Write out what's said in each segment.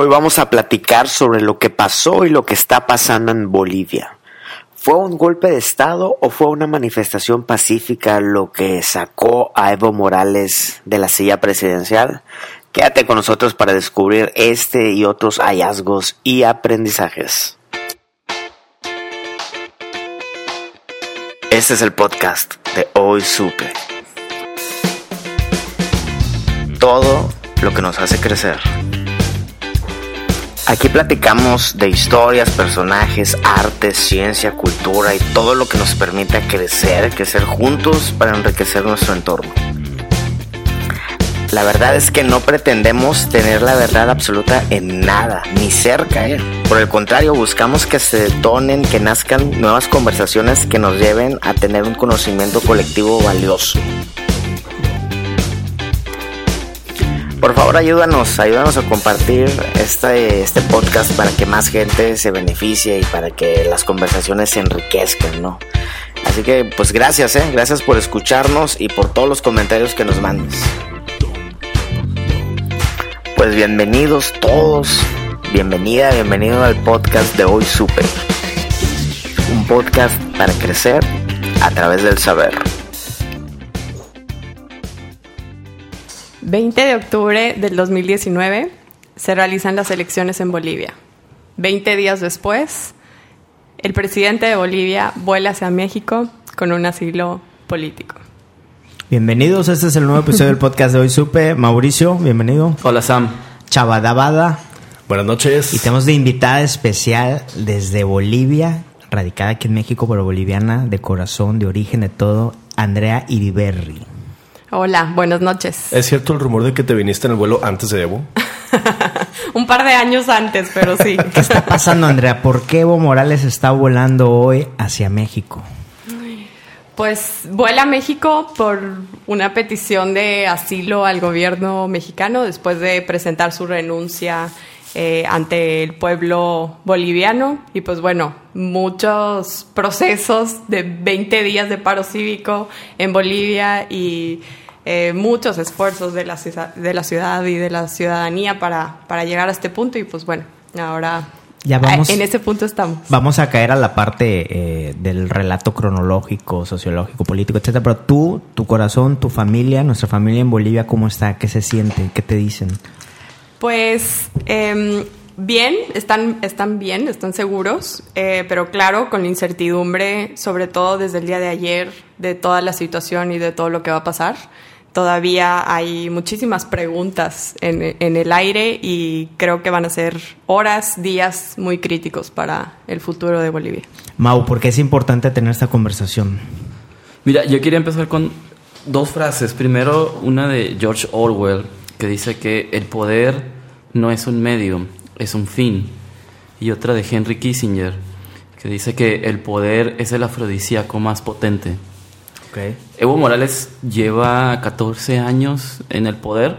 Hoy vamos a platicar sobre lo que pasó y lo que está pasando en Bolivia. ¿Fue un golpe de Estado o fue una manifestación pacífica lo que sacó a Evo Morales de la silla presidencial? Quédate con nosotros para descubrir este y otros hallazgos y aprendizajes. Este es el podcast de Hoy Supe. Todo lo que nos hace crecer. Aquí platicamos de historias, personajes, arte, ciencia, cultura y todo lo que nos permite crecer, crecer juntos para enriquecer nuestro entorno. La verdad es que no pretendemos tener la verdad absoluta en nada, ni cerca. ¿eh? Por el contrario, buscamos que se detonen, que nazcan nuevas conversaciones que nos lleven a tener un conocimiento colectivo valioso. Por favor, ayúdanos, ayúdanos a compartir este, este podcast para que más gente se beneficie y para que las conversaciones se enriquezcan, ¿no? Así que, pues gracias, ¿eh? Gracias por escucharnos y por todos los comentarios que nos mandes. Pues bienvenidos todos, bienvenida, bienvenido al podcast de Hoy Super. Un podcast para crecer a través del saber. 20 de octubre del 2019 se realizan las elecciones en Bolivia. 20 días después, el presidente de Bolivia vuela hacia México con un asilo político. Bienvenidos, este es el nuevo episodio del podcast de Hoy Supe. Mauricio, bienvenido. Hola Sam. Chavadabada. Buenas noches. Y tenemos de invitada especial desde Bolivia, radicada aquí en México, pero boliviana, de corazón, de origen, de todo, Andrea Iriberri. Hola, buenas noches. ¿Es cierto el rumor de que te viniste en el vuelo antes de Evo? Un par de años antes, pero sí. ¿Qué está pasando, Andrea? ¿Por qué Evo Morales está volando hoy hacia México? Pues vuela a México por una petición de asilo al gobierno mexicano después de presentar su renuncia eh, ante el pueblo boliviano y pues bueno, muchos procesos de 20 días de paro cívico en Bolivia y eh, muchos esfuerzos de la, de la ciudad y de la ciudadanía para, para llegar a este punto y pues bueno, ahora ya vamos, en ese punto estamos. Vamos a caer a la parte eh, del relato cronológico, sociológico, político, etcétera. Pero tú, tu corazón, tu familia, nuestra familia en Bolivia, ¿cómo está? ¿Qué se siente? ¿Qué te dicen? Pues eh, bien, están, están bien, están seguros, eh, pero claro, con la incertidumbre, sobre todo desde el día de ayer, de toda la situación y de todo lo que va a pasar todavía hay muchísimas preguntas en, en, el aire y creo que van a ser horas, días muy críticos para el futuro de Bolivia. Mau, ¿por qué es importante tener esta conversación? Mira, yo quería empezar con dos frases. Primero, una de George Orwell, que dice que el poder no es un medio, es un fin. Y otra de Henry Kissinger, que dice que el poder es el afrodisíaco más potente. Evo Morales lleva 14 años en el poder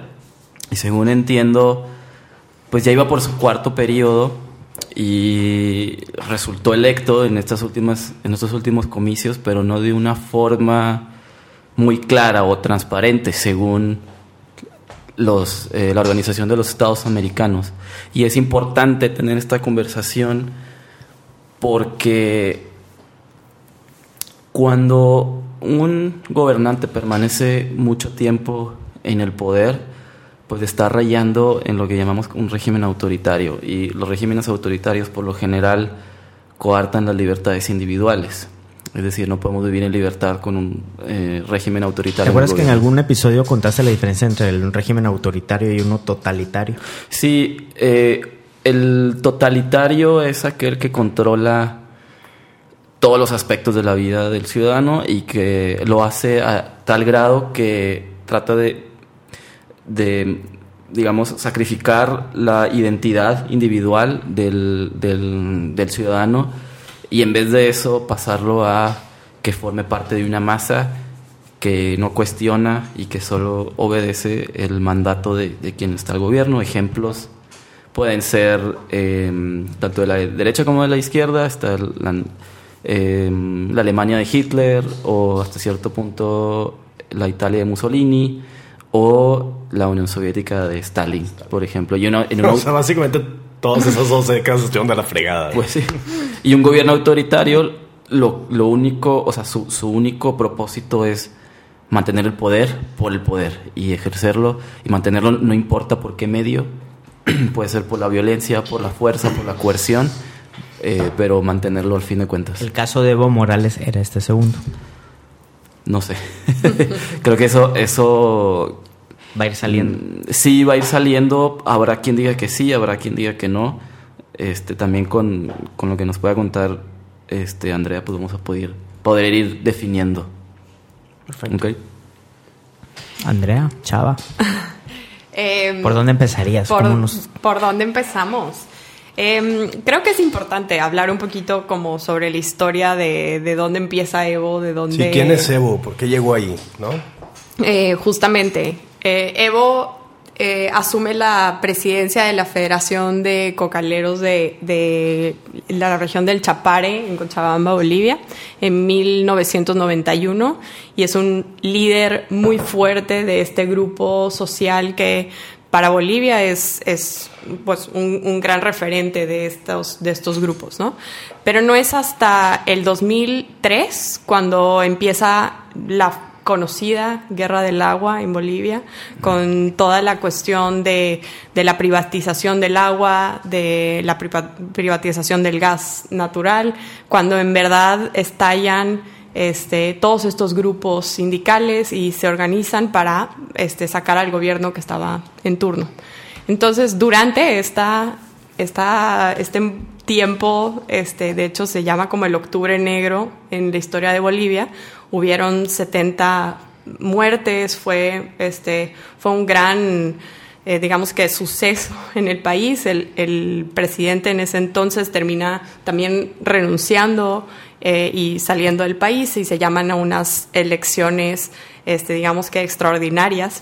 y según entiendo, pues ya iba por su cuarto periodo y resultó electo en estas últimas en estos últimos comicios, pero no de una forma muy clara o transparente según los, eh, la Organización de los Estados Americanos. Y es importante tener esta conversación porque cuando un gobernante permanece mucho tiempo en el poder, pues está rayando en lo que llamamos un régimen autoritario. Y los regímenes autoritarios por lo general coartan las libertades individuales. Es decir, no podemos vivir en libertad con un eh, régimen autoritario. ¿Te acuerdas que en algún episodio contaste la diferencia entre un régimen autoritario y uno totalitario? Sí, eh, el totalitario es aquel que controla todos los aspectos de la vida del ciudadano y que lo hace a tal grado que trata de, de digamos, sacrificar la identidad individual del, del, del ciudadano y en vez de eso pasarlo a que forme parte de una masa que no cuestiona y que solo obedece el mandato de, de quien está al gobierno. Ejemplos pueden ser eh, tanto de la derecha como de la izquierda, está la, eh, la Alemania de Hitler o hasta cierto punto la Italia de Mussolini o la Unión Soviética de Stalin, por ejemplo. Y uno, en uno- O sea, básicamente todas esas dos décadas estuvieron de la fregada. pues sí. Y un gobierno autoritario, lo, lo único, o sea, su, su único propósito es mantener el poder por el poder y ejercerlo y mantenerlo no importa por qué medio, puede ser por la violencia, por la fuerza, por la coerción, eh, pero mantenerlo al fin de cuentas. El caso de Evo Morales era este segundo. No sé. Creo que eso, eso Va a ir saliendo. Mm, Sí, va a ir saliendo. Habrá quien diga que sí, habrá quien diga que no. Este, también con, con lo que nos pueda contar este, Andrea, pues vamos a poder, poder ir definiendo. Perfecto. Ok. Andrea, Chava, Em, ¿por dónde empezarías? ¿Por, ¿Cómo nos- por dónde empezamos? Em, creo que es importante hablar un poquito como sobre la historia de, de dónde empieza Evo, de dónde... Sí, ¿quién es Evo? ¿Por qué llegó ahí? ¿No? Eh, justamente, eh, Evo eh, asume la presidencia de la Federación de Cocaleros de, de la región del Chapare, en Cochabamba, Bolivia, en 1991, y es un líder muy fuerte de este grupo social que para Bolivia es, es pues, un, un gran referente de estos, de estos grupos, ¿no? Pero no es hasta el 2003 cuando empieza la conocida guerra del agua en Bolivia, con toda la cuestión de, de la privatización del agua, de la priva- privatización del gas natural, cuando en verdad estallan este, todos estos grupos sindicales y se organizan para este, sacar al gobierno que estaba en turno. Entonces, durante esta, esta, este tiempo, este, de hecho se llama como el Octubre Negro en la historia de Bolivia, hubieron 70 muertes, fue, este, fue un gran, eh, digamos que suceso en el país. El, presidente en ese entonces termina también renunciando eh, y saliendo del país y se llaman a unas elecciones, este, digamos que extraordinarias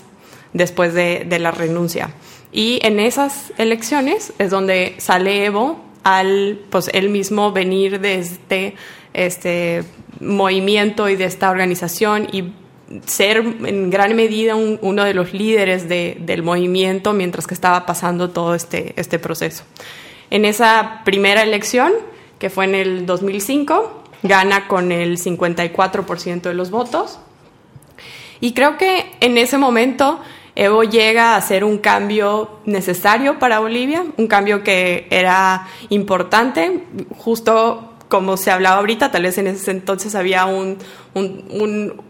después de, de la renuncia. Y en esas elecciones es donde sale Evo al, pues él mismo venir de este, este movimiento y de esta organización y ser en gran medida un- uno de los líderes de- del movimiento mientras que estaba pasando todo este, este proceso. En esa primera elección, que fue en el 2005, gana con el 54% de los votos. Y creo que en ese momento Evo llega a hacer un cambio necesario para Bolivia, un cambio que era importante, justo como se hablaba ahorita, tal vez en ese entonces había un, un- un-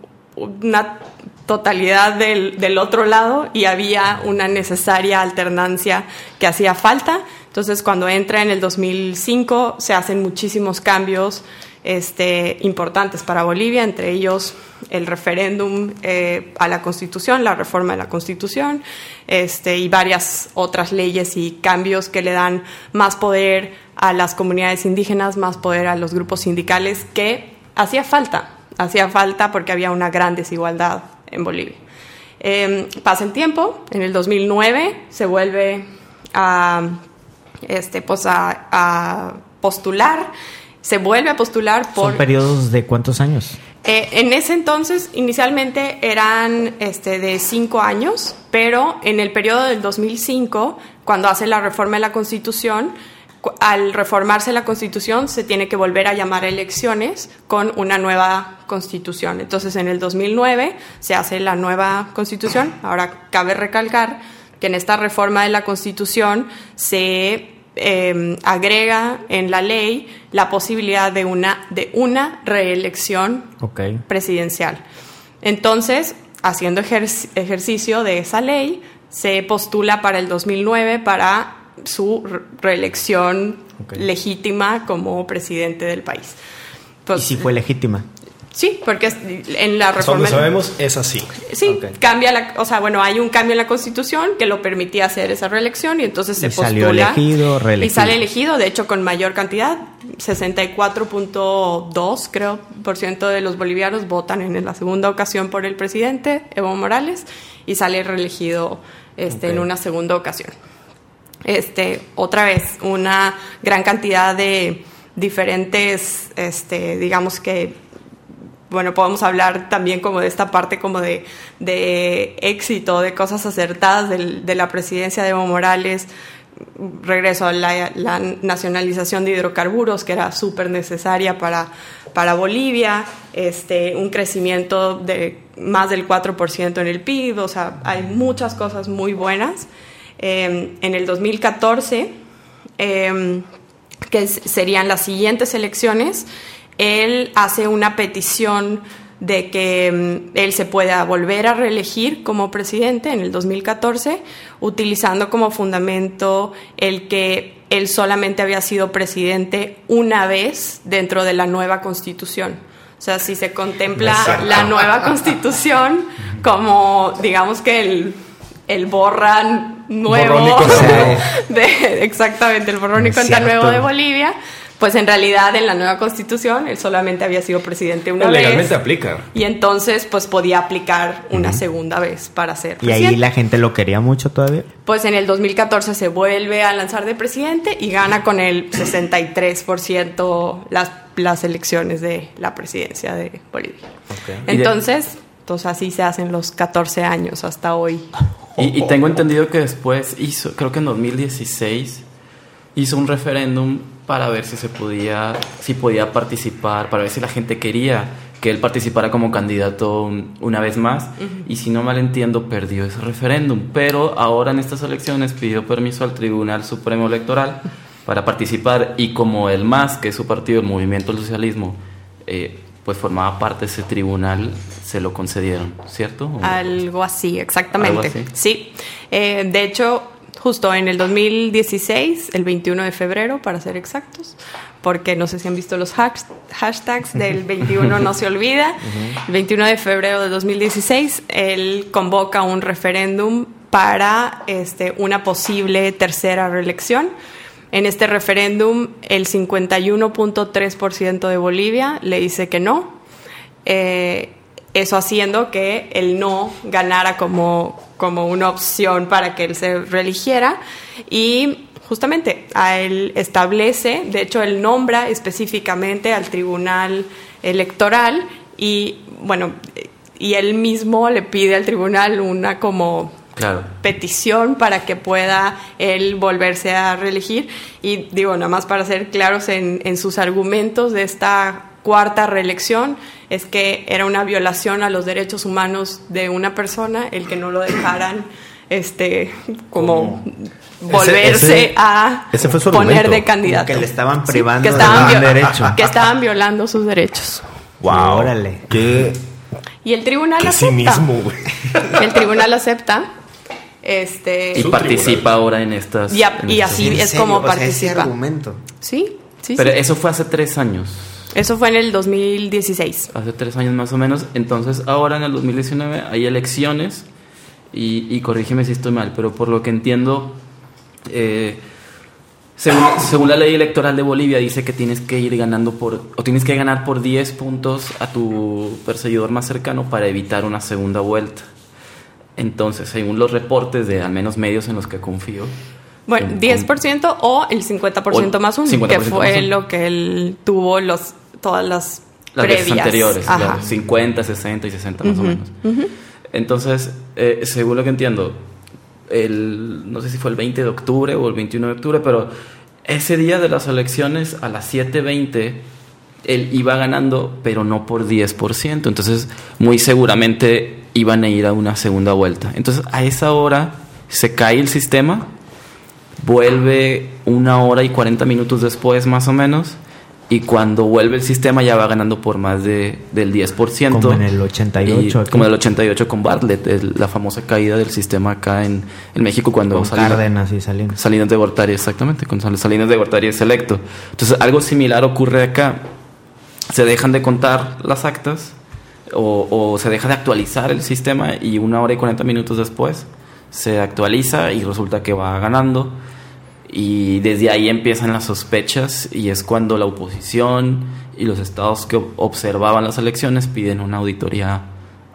una totalidad del, del otro lado y había una necesaria alternancia que hacía falta. Entonces, cuando entra en el 2005, se hacen muchísimos cambios este, importantes para Bolivia, entre ellos el referéndum eh, a la Constitución, la reforma de la Constitución, este, y varias otras leyes y cambios que le dan más poder a las comunidades indígenas, más poder a los grupos sindicales, que hacía falta, hacía falta porque había una gran desigualdad en Bolivia. Eh, pasa el tiempo, en el 2009 se vuelve este, pues a postular, se vuelve a postular por... ¿Son periodos de cuántos años? Eh, en ese entonces, inicialmente eran este, de cinco años, pero en el periodo del 2005, cuando hace la reforma de la Constitución, al reformarse la Constitución se tiene que volver a llamar a elecciones con una nueva Constitución. Entonces, en el 2009 se hace la nueva Constitución. Ahora, cabe recalcar que en esta reforma de la Constitución se eh, agrega en la ley la posibilidad de una, de una reelección presidencial. Entonces, haciendo ejer- ejercicio de esa ley, se postula para el 2009 para su re- reelección legítima como presidente del país. ¿Y si fue legítima? Sí, porque en la reforma... donde sabemos es así. Sí, cambia la, o sea, bueno, hay un cambio en la Constitución que lo permitía hacer esa reelección y entonces se Y salió postula elegido, y reelegido. sale elegido, de hecho con mayor cantidad, 64.2 creo por ciento de los bolivianos votan en la segunda ocasión por el presidente Evo Morales y sale reelegido este en una segunda ocasión. Este, otra vez, una gran cantidad de diferentes, este, digamos que bueno, podemos hablar también como de esta parte como de, de éxito, de cosas acertadas del- de la presidencia de Evo Morales. Regreso a la, nacionalización de hidrocarburos, que era súper necesaria para, para Bolivia, este, un crecimiento de más del 4% en el PIB, o sea, hay muchas cosas muy buenas. Eh, en el 2014, eh, que serían las siguientes elecciones, él hace una petición de que mm, él se pueda volver a reelegir como presidente en el 2014, utilizando como fundamento el que él solamente había sido presidente una vez dentro de la nueva constitución. O sea, si se contempla la nueva constitución como, digamos que el, el borran nuevo de, exactamente, el borrón y cuenta nuevo de Bolivia, pues en realidad en la nueva constitución él solamente había sido presidente una Legalmente vez. aplica. Y entonces pues podía aplicar una segunda vez para ser Y presidente. ahí la gente lo quería mucho todavía. Pues en el 2014 se vuelve a lanzar de presidente y gana con el 63% las, las elecciones de la presidencia de Bolivia. Y Entonces, pues así se hacen los 14 años hasta hoy. Y, y tengo entendido que después hizo, creo que en 2016, hizo un referéndum para ver si se podía, si podía participar, para ver si la gente quería que él participara como candidato un- una vez más. Y si no mal entiendo, perdió ese referéndum. Pero ahora en estas elecciones pidió permiso al Tribunal Supremo Electoral para participar. Y como el MAS, que es su partido, el Movimiento del Socialismo, eh, pues formaba parte de ese tribunal, se lo concedieron, ¿cierto? ¿O- Algo así, exactamente. Algo así. Sí. Eh, de hecho, justo en el 2016, el 21 de febrero, para ser exactos, porque no sé si han visto los hash- hashtags del 21 no se olvida. El 21 de febrero de 2016, él convoca un referéndum para este, una posible tercera reelección. En este referéndum, el 51.3% de Bolivia le dice que no. Eh, eso haciendo que el no ganara como, como una opción para que él se reeligiera. Y justamente a él establece, de hecho, él nombra específicamente al tribunal electoral y, bueno, y él mismo le pide al tribunal una como Claro. petición para que pueda él volverse a reelegir. Y digo, nada más para ser claros en, en sus argumentos de esta cuarta reelección, es que era una violación a los derechos humanos de una persona el que no lo dejaran este como volverse Ese- ese- a ese fue su poner de candidato. Como que le estaban Sí, privando que de estaban derecho. Que estaban violando sus derechos. Wow. Órale. Qué, Y el tribunal qué acepta. cinismo, güey. El tribunal acepta. Este Y participa tribunal. ahora en estas. Y a- en y estas- así- ¿En es serio? como O sea, ese participa. argumento. Sí, sí, Pero sí. eso fue hace tres años. Eso fue en el 2016. Hace tres años más o menos. Entonces, ahora en el 2019 hay elecciones. Y, y corrígeme si estoy mal, pero por lo que entiendo, eh, según, según la ley electoral de Bolivia, dice que tienes que ir ganando por. o tienes que ganar por 10 puntos a tu perseguidor más cercano para evitar una segunda vuelta. Entonces, según los reportes de al menos medios en los que confío. Bueno, con- 10% o el 50% O más uno, 50% que fue lo que él tuvo los, todas las, las previas. veces anteriores, Ajá. claro, 50, 60 y 60 más o menos. Entonces, eh, según lo que entiendo, el, no sé si fue el 20 de octubre o el 21 de octubre, pero ese día de las elecciones a las 7.20, él iba ganando, pero no por 10%. Entonces, muy seguramente iban a ir a una segunda vuelta. Entonces, a esa hora se cae el sistema, vuelve una hora y 40 minutos después más o menos, y cuando vuelve el sistema ya va ganando por más de, del 10%. Como en el 88 Y como en el 88 con Bartlett, el- la famosa caída del sistema acá en, en México cuando Con Salinas- Cárdenas y Salinas. Salinas de Gortari, exactamente, con Sal- Salinas de Gortari es electo. Entonces, algo similar ocurre acá. se dejan de contar las actas o, o se deja de actualizar el sistema y una hora y 40 minutos después se actualiza y resulta que va ganando y desde ahí empiezan las sospechas y es cuando la oposición y los estados que ob- observaban las elecciones piden una auditoría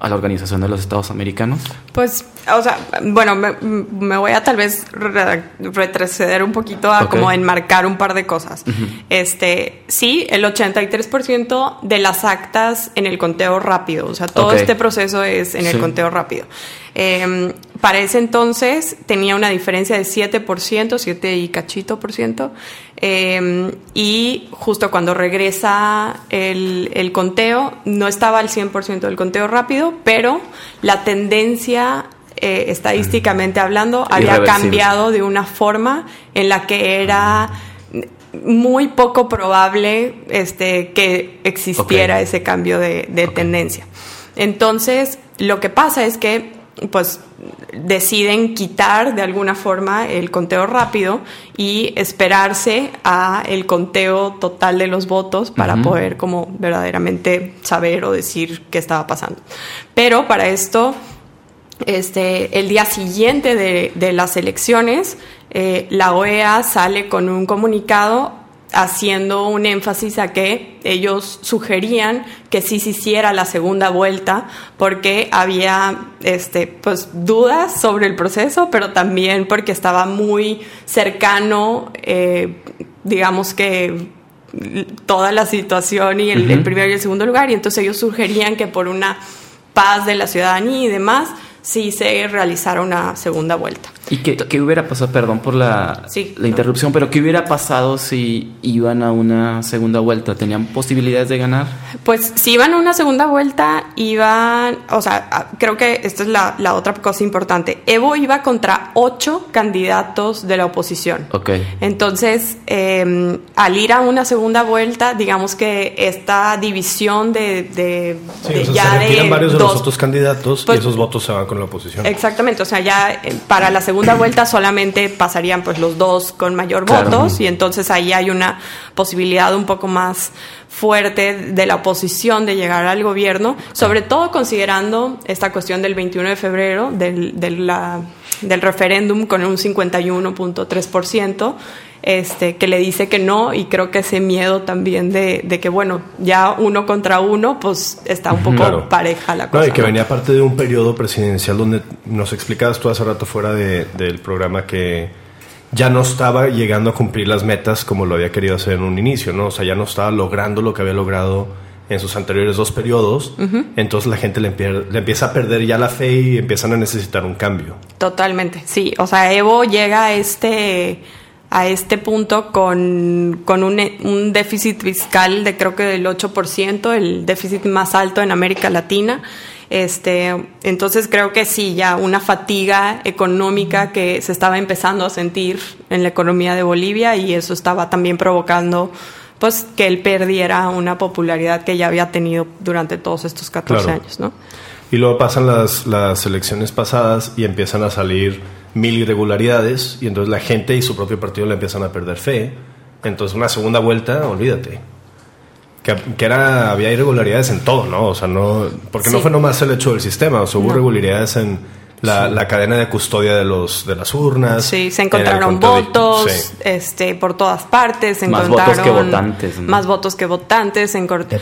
a la Organización de los Estados Americanos. Pues, o sea, bueno, me, me voy a tal vez re- retroceder un poquito a como enmarcar un par de cosas. Este, sí, el 83% de las actas en el conteo rápido, o sea, todo este proceso es en el conteo rápido. Eh, para ese entonces tenía una diferencia de 7%, 7 y cachito por ciento, eh, y justo cuando regresa el, el conteo, no estaba al 100% del conteo rápido, pero la tendencia, eh, estadísticamente hablando, había cambiado de una forma en la que era muy poco probable este, que existiera ese cambio de, de tendencia. Entonces, lo que pasa es que pues deciden quitar de alguna forma el conteo rápido y esperarse a el conteo total de los votos para poder como verdaderamente saber o decir qué estaba pasando. Pero para esto este, el día siguiente de, de las elecciones, eh, la OEA sale con un comunicado haciendo un énfasis a que ellos sugerían que sí se hiciera la segunda vuelta porque había este, pues, dudas sobre el proceso, pero también porque estaba muy cercano, eh, digamos que toda la situación y el, el Ujú. primero y el segundo lugar, y entonces ellos sugerían que por una paz de la ciudadanía y demás, sí se realizara una segunda vuelta. ¿Y qué, qué hubiera pasado? Perdón por la, Sí. la interrupción, pero ¿qué hubiera pasado si iban a una segunda vuelta? ¿Tenían posibilidades de ganar? Pues si iban a una segunda vuelta, iban, o sea, a- creo que esta es la, la otra cosa importante. Evo iba contra ocho candidatos de la oposición. Ok. Entonces, eh, al ir a una segunda vuelta, digamos que esta división de, de, Sí, de o sea, ya se retiran de varios de dos- los otros candidatos Pues- y esos votos se van con la oposición. Exactamente, o sea, ya eh, para la segunda vuelta solamente pasarían pues los dos con mayor Claro. votos y entonces ahí hay una posibilidad un poco más fuerte de la oposición de llegar al gobierno, sobre todo considerando esta cuestión del 21 de febrero del, de la- del referéndum con un 51.3%. Este, que le dice que no y creo que ese miedo también de, de que bueno ya uno contra uno pues está un poco Claro. pareja la No, cosa y que ¿no? venía parte de un periodo presidencial donde nos explicabas tú hace rato fuera de- del programa que ya no estaba llegando a cumplir las metas como lo había querido hacer en un inicio, ¿no? O sea, ya no estaba logrando lo que había logrado en sus anteriores dos periodos. Entonces la gente le, le empieza a perder ya la fe y empiezan a necesitar un cambio. Totalmente, sí. O sea, Evo llega a este, a este punto con, con un, un déficit fiscal de creo que del 8%, el déficit más alto en América Latina. Este, entonces creo que sí, ya una fatiga económica que se estaba empezando a sentir en la economía de Bolivia y eso estaba también provocando pues que él perdiera una popularidad que ya había tenido durante todos estos 14 Claro. años, ¿no? Y luego pasan las, las elecciones pasadas y empiezan a salir mil irregularidades y entonces la gente y su propio partido le empiezan a perder fe. Entonces una segunda vuelta, olvídate. Que, que era, había irregularidades en todo, ¿no? O sea, no... Porque no fue nomás el hecho del sistema, o sea, hubo No. irregularidades en la, la cadena de custodia de, los, de las urnas. Sí, se en encontraron de- votos sí. este, por todas partes. Se Más encontraron votos que votantes, ¿no? Más votos que votantes. se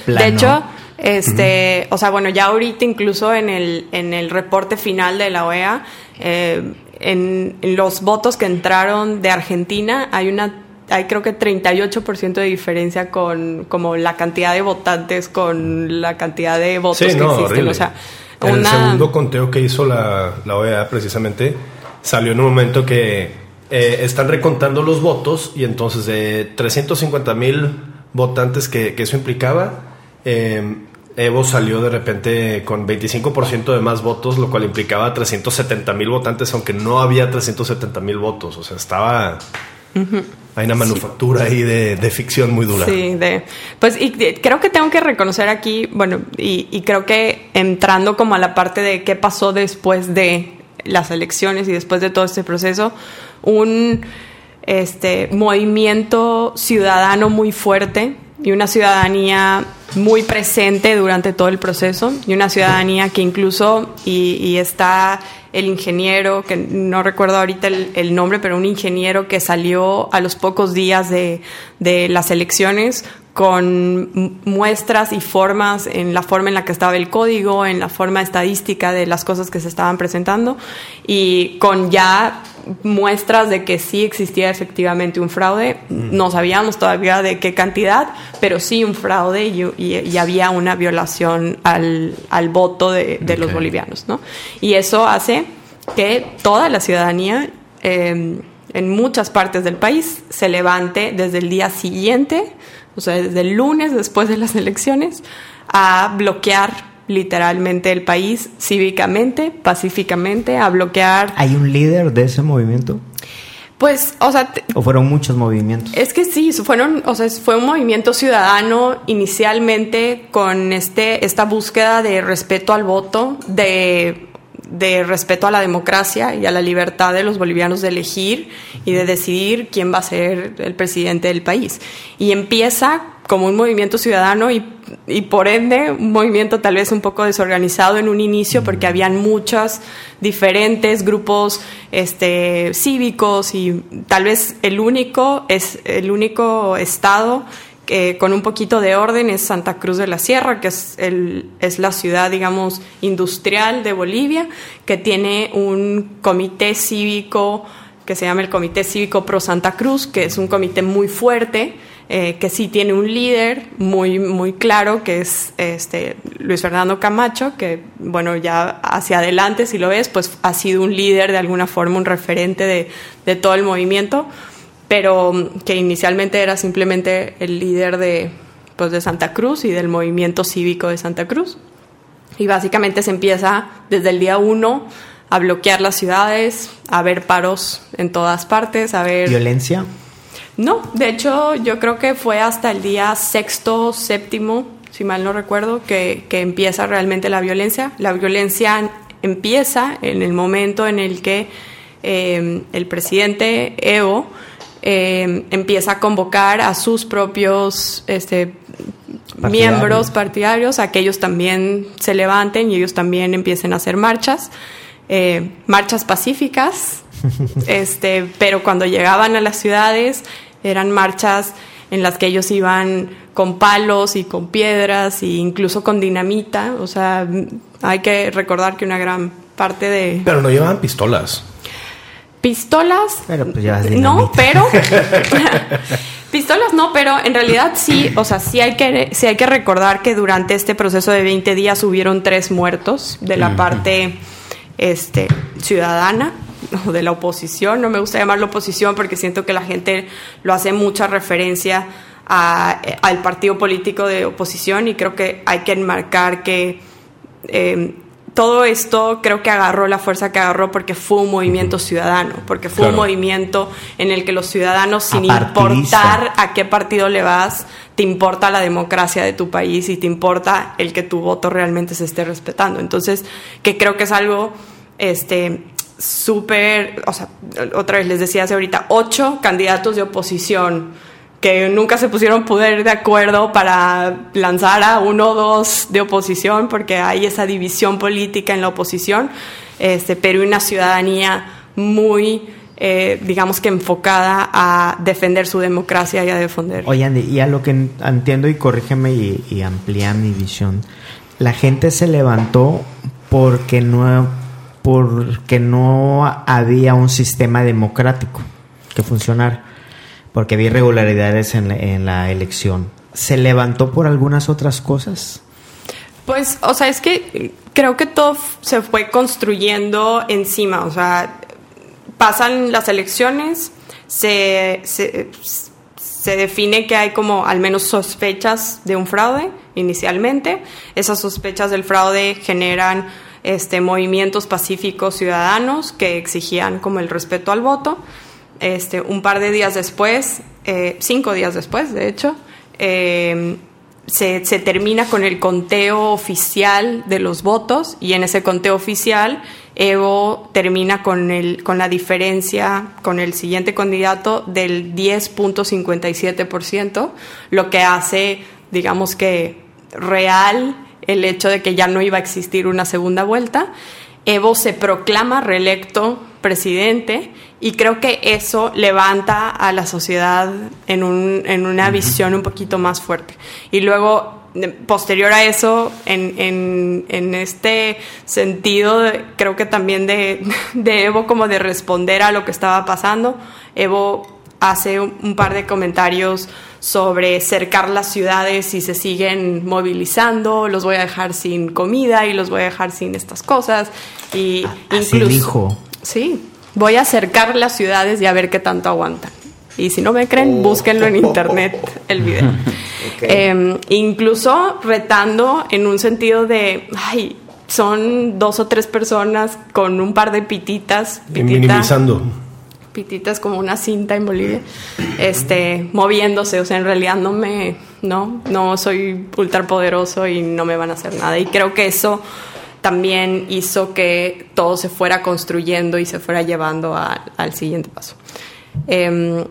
De hecho, este, o sea, bueno, ya ahorita incluso en el, en el reporte final de la OEA, eh, en, en los votos que entraron de Argentina hay una hay creo que 38% de diferencia con como la cantidad de votantes con la cantidad de votos Sí, que no, existen. horrible. O sea, En el segundo conteo que hizo la, la OEA precisamente salió en un momento que eh, están recontando los votos y entonces de 350 mil votantes que, que eso implicaba, eh, Evo salió de repente con 25% de más votos, lo cual implicaba 370 mil votantes, aunque no había 370 mil votos. O sea, estaba... Hay una manufactura ahí de, de ficción muy dura. Sí, de, pues y de- creo que tengo que reconocer aquí, bueno, y, y creo que entrando como a la parte de qué pasó después de las elecciones y después de todo este proceso, un este movimiento ciudadano muy fuerte y una ciudadanía muy presente durante todo el proceso y una ciudadanía que incluso, y, está el ingeniero, que no recuerdo ahorita el, nombre, pero un ingeniero que salió a los pocos días de, de las elecciones con muestras y formas en la forma en la que estaba el código, en la forma estadística de las cosas que se estaban presentando y con ya muestras de que sí existía efectivamente un fraude. Mm. No sabíamos todavía de qué cantidad, pero sí un fraude y, había una violación al, voto de, los bolivianos. ¿no? Y eso hace que toda la ciudadanía em, en muchas partes del país se levante desde el día siguiente o sea, desde el lunes después de las elecciones, a bloquear literalmente el país cívicamente, pacíficamente, a bloquear... ¿Hay un líder de ese movimiento? Pues, o sea... ¿O fueron muchos movimientos? Es que sí, fueron, o sea, fue un movimiento ciudadano inicialmente con este, esta búsqueda de respeto al voto, de de respeto a la democracia y a la libertad de los bolivianos de elegir y de decidir quién va a ser el presidente del país. Y empieza como un movimiento ciudadano y, y, por ende un movimiento tal vez un poco desorganizado en un inicio porque habían muchos diferentes grupos este, cívicos y tal vez el único es el único estado con un poquito de orden es Santa Cruz de la Sierra, que es, el, es la ciudad, digamos, industrial de Bolivia, que tiene un comité cívico que se llama el Comité Cívico Pro Santa Cruz, que es un comité muy fuerte, eh, que sí tiene un líder muy, muy claro, que es este, Luis Fernando Camacho, que, bueno, ya hacia adelante, si lo ves, pues ha sido un líder de alguna forma, un referente de, de todo el movimiento pero mm, que inicialmente era simplemente el líder de, pues, de Santa Cruz y del movimiento cívico de Santa Cruz. Y básicamente se empieza desde el día uno a bloquear las ciudades, a ver paros en todas partes, a ver... ¿Violencia? No, de hecho yo creo que fue hasta el día sexto, séptimo, si mal no recuerdo, que, que empieza realmente la violencia. La violencia empieza en el momento en el que eh, el presidente Evo eh, empieza a convocar a sus propios este, miembros partidarios a que ellos también se levanten y ellos también empiecen a hacer marchas, eh, marchas pacíficas, este, pero cuando llegaban a las ciudades eran marchas en las que ellos iban con palos y con piedras e incluso con dinamita, o sea, hay que recordar que una gran parte de... Pero no llevaban pistolas. Pistolas. Pero pues no, pero. pistolas no, pero en realidad sí, o sea, sí hay, que, sí hay que recordar que durante este proceso de 20 días hubieron tres muertos de la parte este, ciudadana o de la oposición. No me gusta llamarlo oposición porque siento que la gente lo hace mucha referencia al partido político de oposición y creo que hay que enmarcar que. Eh, todo esto creo que agarró la fuerza que agarró porque fue un movimiento ciudadano, porque fue un movimiento en el que los ciudadanos, sin importar a qué partido le vas, te importa la democracia de tu país y te importa el que tu voto realmente se esté respetando. Entonces, que creo que es algo este súper, o sea, otra vez les decía hace ahorita, ocho candidatos de oposición que nunca se pusieron poder de acuerdo para lanzar a uno o dos de oposición, porque hay esa división política en la oposición, este, pero una ciudadanía muy, eh, digamos que enfocada a defender su democracia y a defender. Oye, Andy, y a lo que entiendo, y corrígeme y, y amplía mi visión, la gente se levantó porque no, porque no había un sistema democrático que funcionara porque había irregularidades en la, elección. ¿Se levantó por algunas otras cosas? Pues, o sea, es que creo que todo se fue construyendo encima. O sea, pasan las elecciones, se, se, se, define que hay como al menos sospechas de un fraude inicialmente. Esas sospechas del fraude generan este, movimientos pacíficos ciudadanos que exigían como el respeto al voto. Este, un par de días después, eh, cinco días después, de hecho, eh, se, termina con el conteo oficial de los votos y en ese conteo oficial Evo termina con, el, con la diferencia con el siguiente candidato del 10.57%, lo que hace, digamos que, real el hecho de que ya no iba a existir una segunda vuelta. Evo se proclama reelecto presidente y creo que eso levanta a la sociedad en, un, en una visión un poquito más fuerte. Y luego posterior a eso, en, en, este sentido, creo que también de, de, Evo como de responder a lo que estaba pasando, Evo hace un, par de comentarios sobre cercar las ciudades y se siguen movilizando, los voy a dejar sin comida y los voy a dejar sin estas cosas. Y Así incluso, dijo. Sí, voy a cercar las ciudades y a ver qué tanto aguantan. Y si no me creen, oh. búsquenlo en internet el video. Em, incluso retando en un sentido de, ay, son dos o tres personas con un par de pititas. minimizando. Pititas como una cinta en Bolivia, este, moviéndose. O sea, en realidad no me, no, no soy ultra poderoso y no me van a hacer nada. Y creo que eso también hizo que todo se fuera construyendo y se fuera llevando al siguiente paso. Em,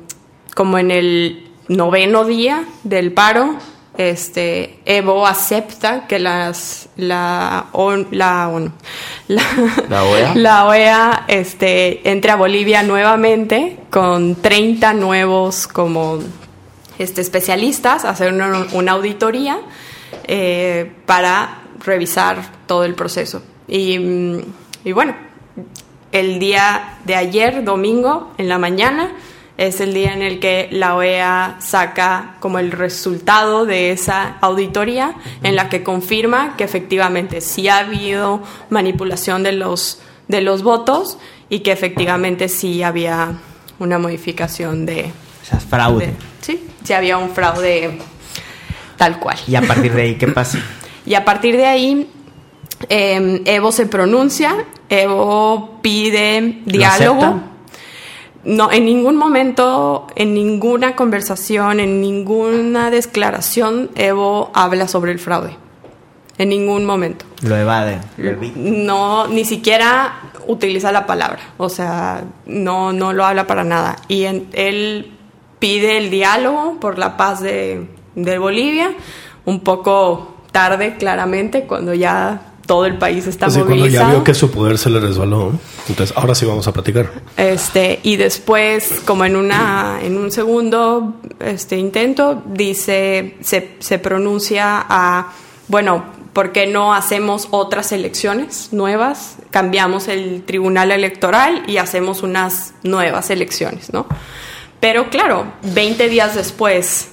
como en el noveno día del paro, este, Evo acepta que las, la, la, la, OEA, la OEA este, entre a Bolivia nuevamente con 30 nuevos como este, especialistas a hacer una, auditoría eh, para revisar todo el proceso. Y, y bueno, el día de ayer, domingo, en la mañana, es el día en el que la OEA saca como el resultado de esa auditoría en la que confirma que efectivamente sí ha habido manipulación de los, de los votos y que efectivamente sí había una modificación de... O sea, fraude. sí, sí había un fraude tal cual. ¿Y a partir de ahí qué pasa? y a partir de ahí em, Evo se pronuncia, Evo pide diálogo no, en ningún momento, en ninguna conversación, en ninguna declaración, Evo habla sobre el fraude. En ningún momento. Lo evade. No, ni siquiera utiliza la palabra. O sea, no, no lo habla para nada. Y él pide el diálogo por la paz de, de Bolivia, un poco tarde, claramente, cuando ya todo el país está Así movilizado. cuando ya vio que su poder se le resbaló, entonces ahora sí vamos a platicar. Este, y después, como en una, en un segundo este intento, dice, se, se pronuncia a bueno, ¿por qué no hacemos otras elecciones nuevas? Cambiamos el tribunal electoral y hacemos unas nuevas elecciones, ¿no? Pero claro, 20 días después,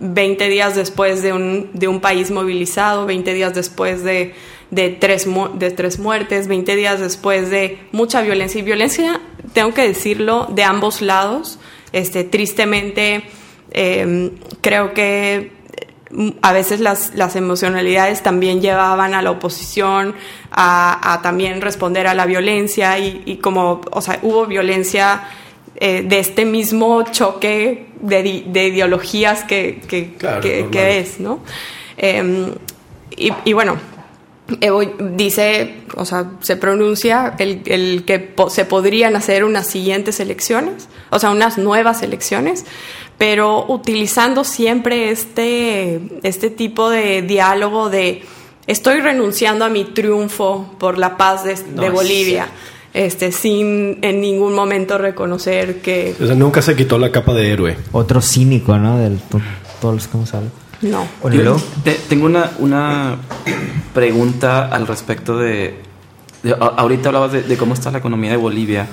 20 días después de un, de un país movilizado, 20 días después de de tres, de tres muertes, 20 días después de mucha violencia. Y violencia, tengo que decirlo, de ambos lados. Este, tristemente, em, creo que mm, a veces las, las, emocionalidades también llevaban a la oposición a, también responder a la violencia y, como, o sea, hubo violencia eh, de este mismo choque de, de ideologías que, que, que, es, ¿no? Em, y, y, bueno, Evo dice, o sea, se pronuncia el, el que se podrían hacer unas siguientes elecciones, o sea, unas nuevas elecciones, pero utilizando siempre este, este tipo de diálogo de estoy renunciando a mi triunfo por la paz de, Bolivia. Este, sin en ningún momento reconocer que... O sea, nunca se quitó la capa de héroe. Otro cínico, ¿no? Del todos los que hemos hablado. No. tengo una, una pregunta al respecto de, ahorita hablabas de, cómo está la economía de Bolivia.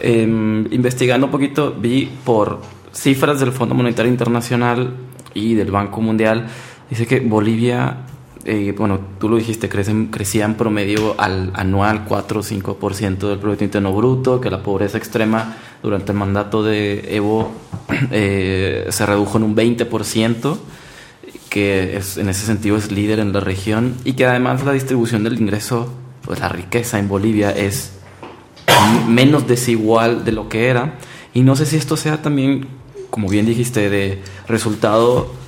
Em, investigando un poquito, vi por cifras del Fondo Monetario Internacional y del Banco Mundial, dice que Bolivia, eh, bueno, tú lo dijiste, crecen, crecía en promedio al anual 4 o 5% del Producto Interno Bruto, que la pobreza extrema durante el mandato de Evo eh, se redujo en un 20% que es, en ese sentido es líder en la región y que además la distribución del ingreso, pues la riqueza en Bolivia es menos desigual de lo que era. Y no sé si esto sea también, como bien dijiste, de resultado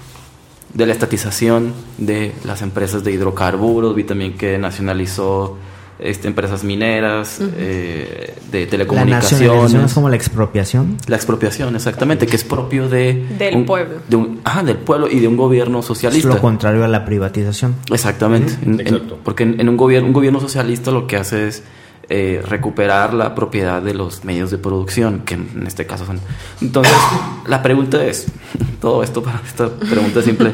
de la estatización de las empresas de hidrocarburos. Vi también que nacionalizó este, empresas mineras, eh, de La telecomunicaciones. nacionalización es como la expropiación. La expropiación, exactamente, que es propio de... Del un- pueblo. de un- ajá, del pueblo y de un gobierno Es socialista. lo contrario a la privatización. Exactamente. En- exacto. porque en, en un, gobierno, un gobierno socialista lo que hace es eh, recuperar la propiedad de los medios de producción, que en, este caso son... Entonces, la pregunta es, todo esto para esta pregunta simple,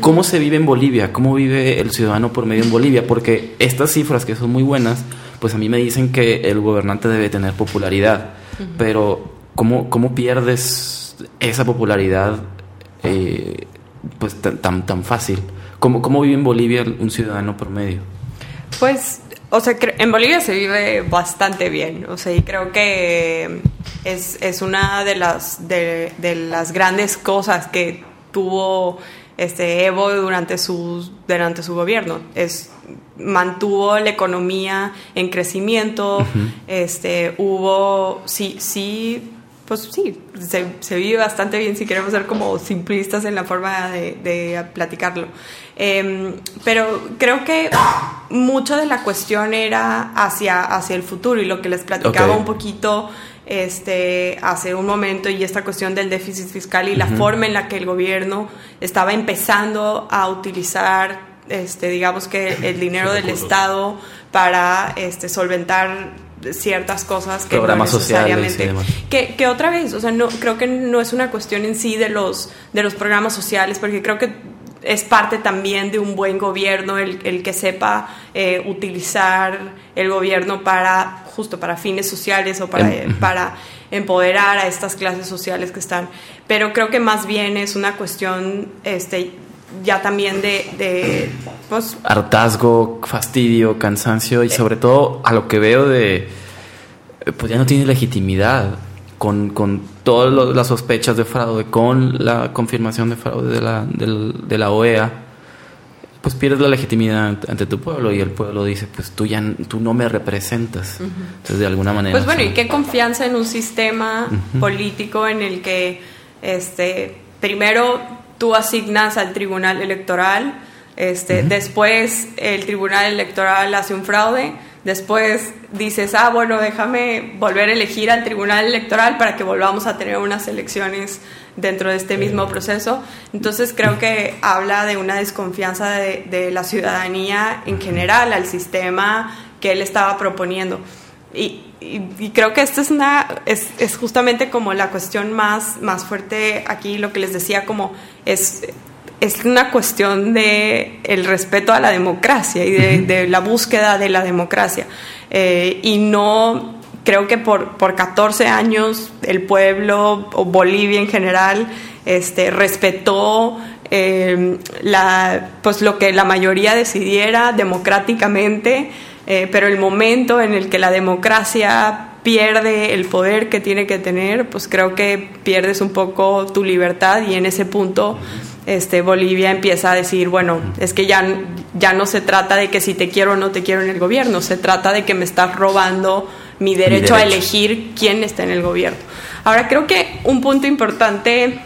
¿cómo se vive en Bolivia? ¿Cómo vive el ciudadano por medio en Bolivia? Porque estas cifras que son muy buenas, pues a mí me dicen que el gobernante debe tener popularidad, pero ¿cómo, cómo pierdes esa popularidad eh, pues tan, tan, tan fácil? ¿Cómo, ¿Cómo vive en Bolivia un ciudadano promedio? Pues, o sea, en Bolivia se vive bastante bien, o sea, y creo que es, es una de las, de, de las grandes cosas que tuvo este Evo durante su, durante su gobierno. Es, mantuvo la economía en crecimiento, este, hubo, sí, sí, pues sí, se, se vive bastante bien si queremos ser como simplistas en la forma de, de platicarlo. Em, pero creo que mucho de la cuestión era hacia, hacia el futuro y lo que les platicaba un poquito este, hace un momento y esta cuestión del déficit fiscal y la forma en la que el gobierno estaba empezando a utilizar, este, digamos que el dinero del Estado para este, solventar ciertas cosas que Programas no sociales necesariamente demás. que, que otra vez, o sea, no creo que no es una cuestión en sí de los de los programas sociales, porque creo que es parte también de un buen gobierno el, el que sepa eh, utilizar el gobierno para justo para fines sociales o para, Em, para empoderar a estas clases sociales que están. Pero creo que más bien es una cuestión este ya también de, de pues, hartazgo, fastidio, cansancio y sobre todo a lo que veo de, pues ya no tiene legitimidad con, con todas las sospechas de fraude, con la confirmación de fraude de la, del- de la OEA, pues pierdes la legitimidad ante, tu pueblo y el pueblo dice, pues tú ya tú no me representas. Entonces de alguna manera... Pues bueno, y qué confianza en un sistema político en el que, este, primero tú asignas al tribunal electoral, este, después el tribunal electoral hace un fraude, después dices, ah, bueno, déjame volver a elegir al tribunal electoral para que volvamos a tener unas elecciones dentro de este mismo proceso. Entonces creo que habla de una desconfianza de, de la ciudadanía en general al sistema que él estaba proponiendo. Y, y- y creo que esta es una es, es justamente como la cuestión más, más fuerte aquí, lo que les decía, como es, es una cuestión de el respeto a la democracia y de, de la búsqueda de la democracia. Eh, y no creo que por, por 14 años el pueblo o Bolivia en general este, respetó eh, la, pues lo que la mayoría decidiera democráticamente, eh, pero el momento en el que la democracia pierde el poder que tiene que tener, pues creo que pierdes un poco tu libertad y en ese punto este, Bolivia empieza a decir, bueno, es que ya, ya no se trata de que si te quiero o no te quiero en el gobierno, se trata de que me estás robando mi derecho, a derecho. elegir quién está en el gobierno. Ahora, creo que un punto importante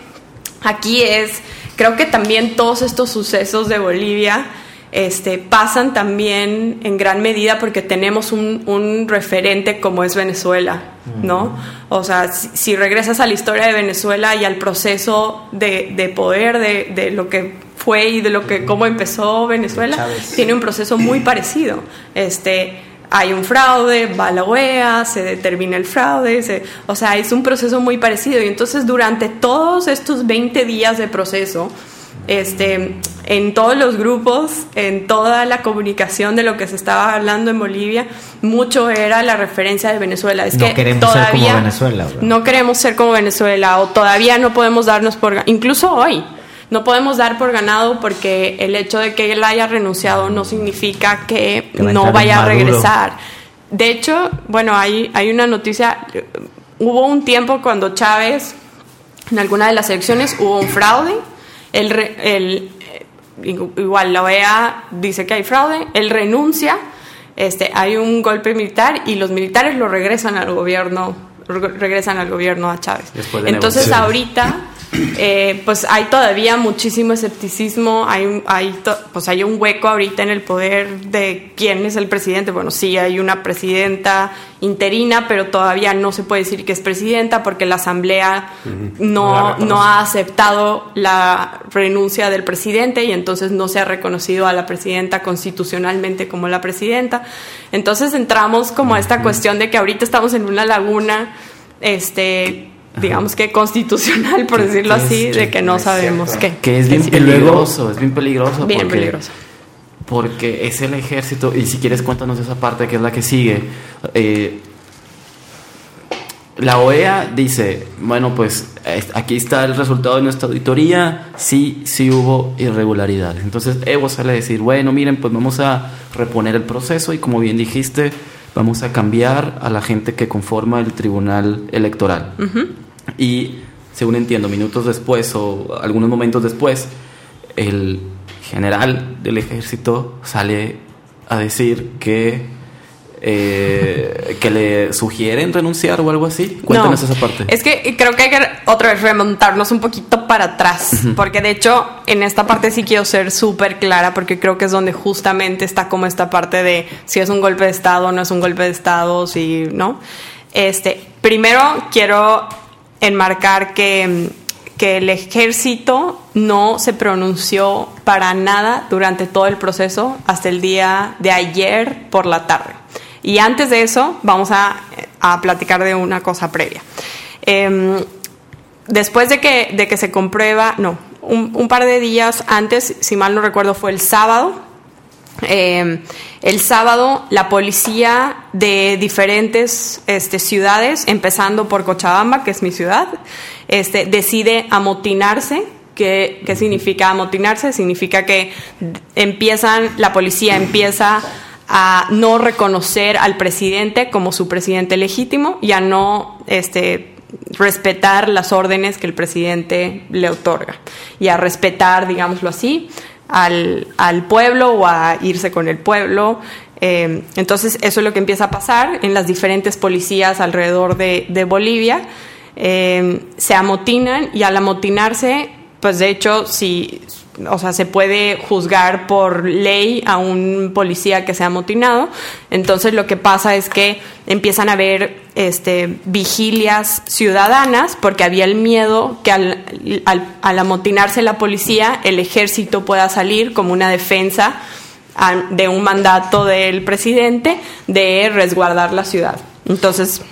aquí es, creo que también todos estos sucesos de Bolivia este, pasan también en gran medida porque tenemos un, un referente como es Venezuela, ¿no? O sea, si, si regresas a la historia de Venezuela y al proceso de, de poder, de, de lo que fue y de lo que cómo empezó Venezuela, Chávez. tiene un proceso muy parecido. Este, hay un fraude, va a la OEA, se determina el fraude, se- o sea, es un proceso muy parecido. Y entonces durante todos estos 20 días de proceso, este, en todos los grupos, en toda la comunicación de lo que se estaba hablando en Bolivia, mucho era la referencia de Venezuela. Es No que queremos ser como todavía Venezuela, no queremos ser como Venezuela o todavía no podemos darnos por incluso hoy no podemos dar por ganado porque el hecho de que él haya renunciado no significa que, Que va a no vaya a regresar. De hecho, bueno, hay, hay una noticia, hubo un tiempo cuando Chávez, en alguna de las elecciones, hubo un fraude, el, re- el, eh, igual la OEA dice que hay fraude, él renuncia, este, hay un golpe militar y los militares lo regresan al gobierno regresan al gobierno a Chávez. De Entonces ahorita eh, pues hay todavía muchísimo escepticismo, hay, un- hay, to- pues hay un hueco ahorita en el poder de quién es el presidente. Bueno, sí hay una presidenta interina, pero todavía no se puede decir que es presidenta porque la asamblea No no, ha aceptado la renuncia del presidente y entonces no se ha reconocido a la presidenta constitucionalmente como la presidenta. Entonces entramos como a esta cuestión de que ahorita estamos en una laguna, este, digamos que constitucional, por decirlo así, de que no sabemos qué. Que es bien peligroso, es bien peligroso. Bien porque, peligroso. Porque es el ejército, y si quieres cuéntanos esa parte que es la que sigue. Eh, la OEA dice, bueno, pues es- aquí está el resultado de nuestra auditoría, sí, sí hubo irregularidades. Entonces Evo sale a decir, bueno, miren, pues vamos a reponer el proceso y como bien dijiste, vamos a cambiar a la gente que conforma el tribunal electoral. Y según entiendo, minutos después o algunos momentos después, el general del ejército sale a decir que, eh, que le sugieren renunciar o algo así. Cuéntanos No, esa parte. Es que creo que hay que otra vez remontarnos un poquito para atrás, porque de hecho en esta parte sí quiero ser súper clara, porque creo que es donde justamente está como esta parte de si es un golpe de Estado o no es un golpe de Estado, si no. Este, primero quiero enmarcar que, que el ejército no se pronunció para nada durante todo el proceso hasta el día de ayer por la tarde. Y antes de eso, vamos a, a platicar de una cosa previa. Em, después de que, de que se comprueba, no, un, un par de días antes, si mal no recuerdo, fue el sábado. Eh, el sábado la policía de diferentes este, ciudades, empezando por Cochabamba, que es mi ciudad, este, decide amotinarse. ¿Qué, ¿Qué significa amotinarse? Significa que empiezan, la policía empieza a no reconocer al presidente como su presidente legítimo y a no este, respetar las órdenes que el presidente le otorga y a respetar, digámoslo así, al, al pueblo o a irse con el pueblo. Eh, entonces eso es lo que empieza a pasar en las diferentes policías alrededor de, de Bolivia. Eh, se amotinan y al amotinarse, pues de hecho, si, o sea, se puede juzgar por ley a un policía que se ha amotinado. Entonces lo que pasa es que empiezan a haber este, vigilias ciudadanas porque había el miedo que al, al, amotinarse la policía el ejército pueda salir como una defensa de un mandato del presidente de resguardar la ciudad. Entonces,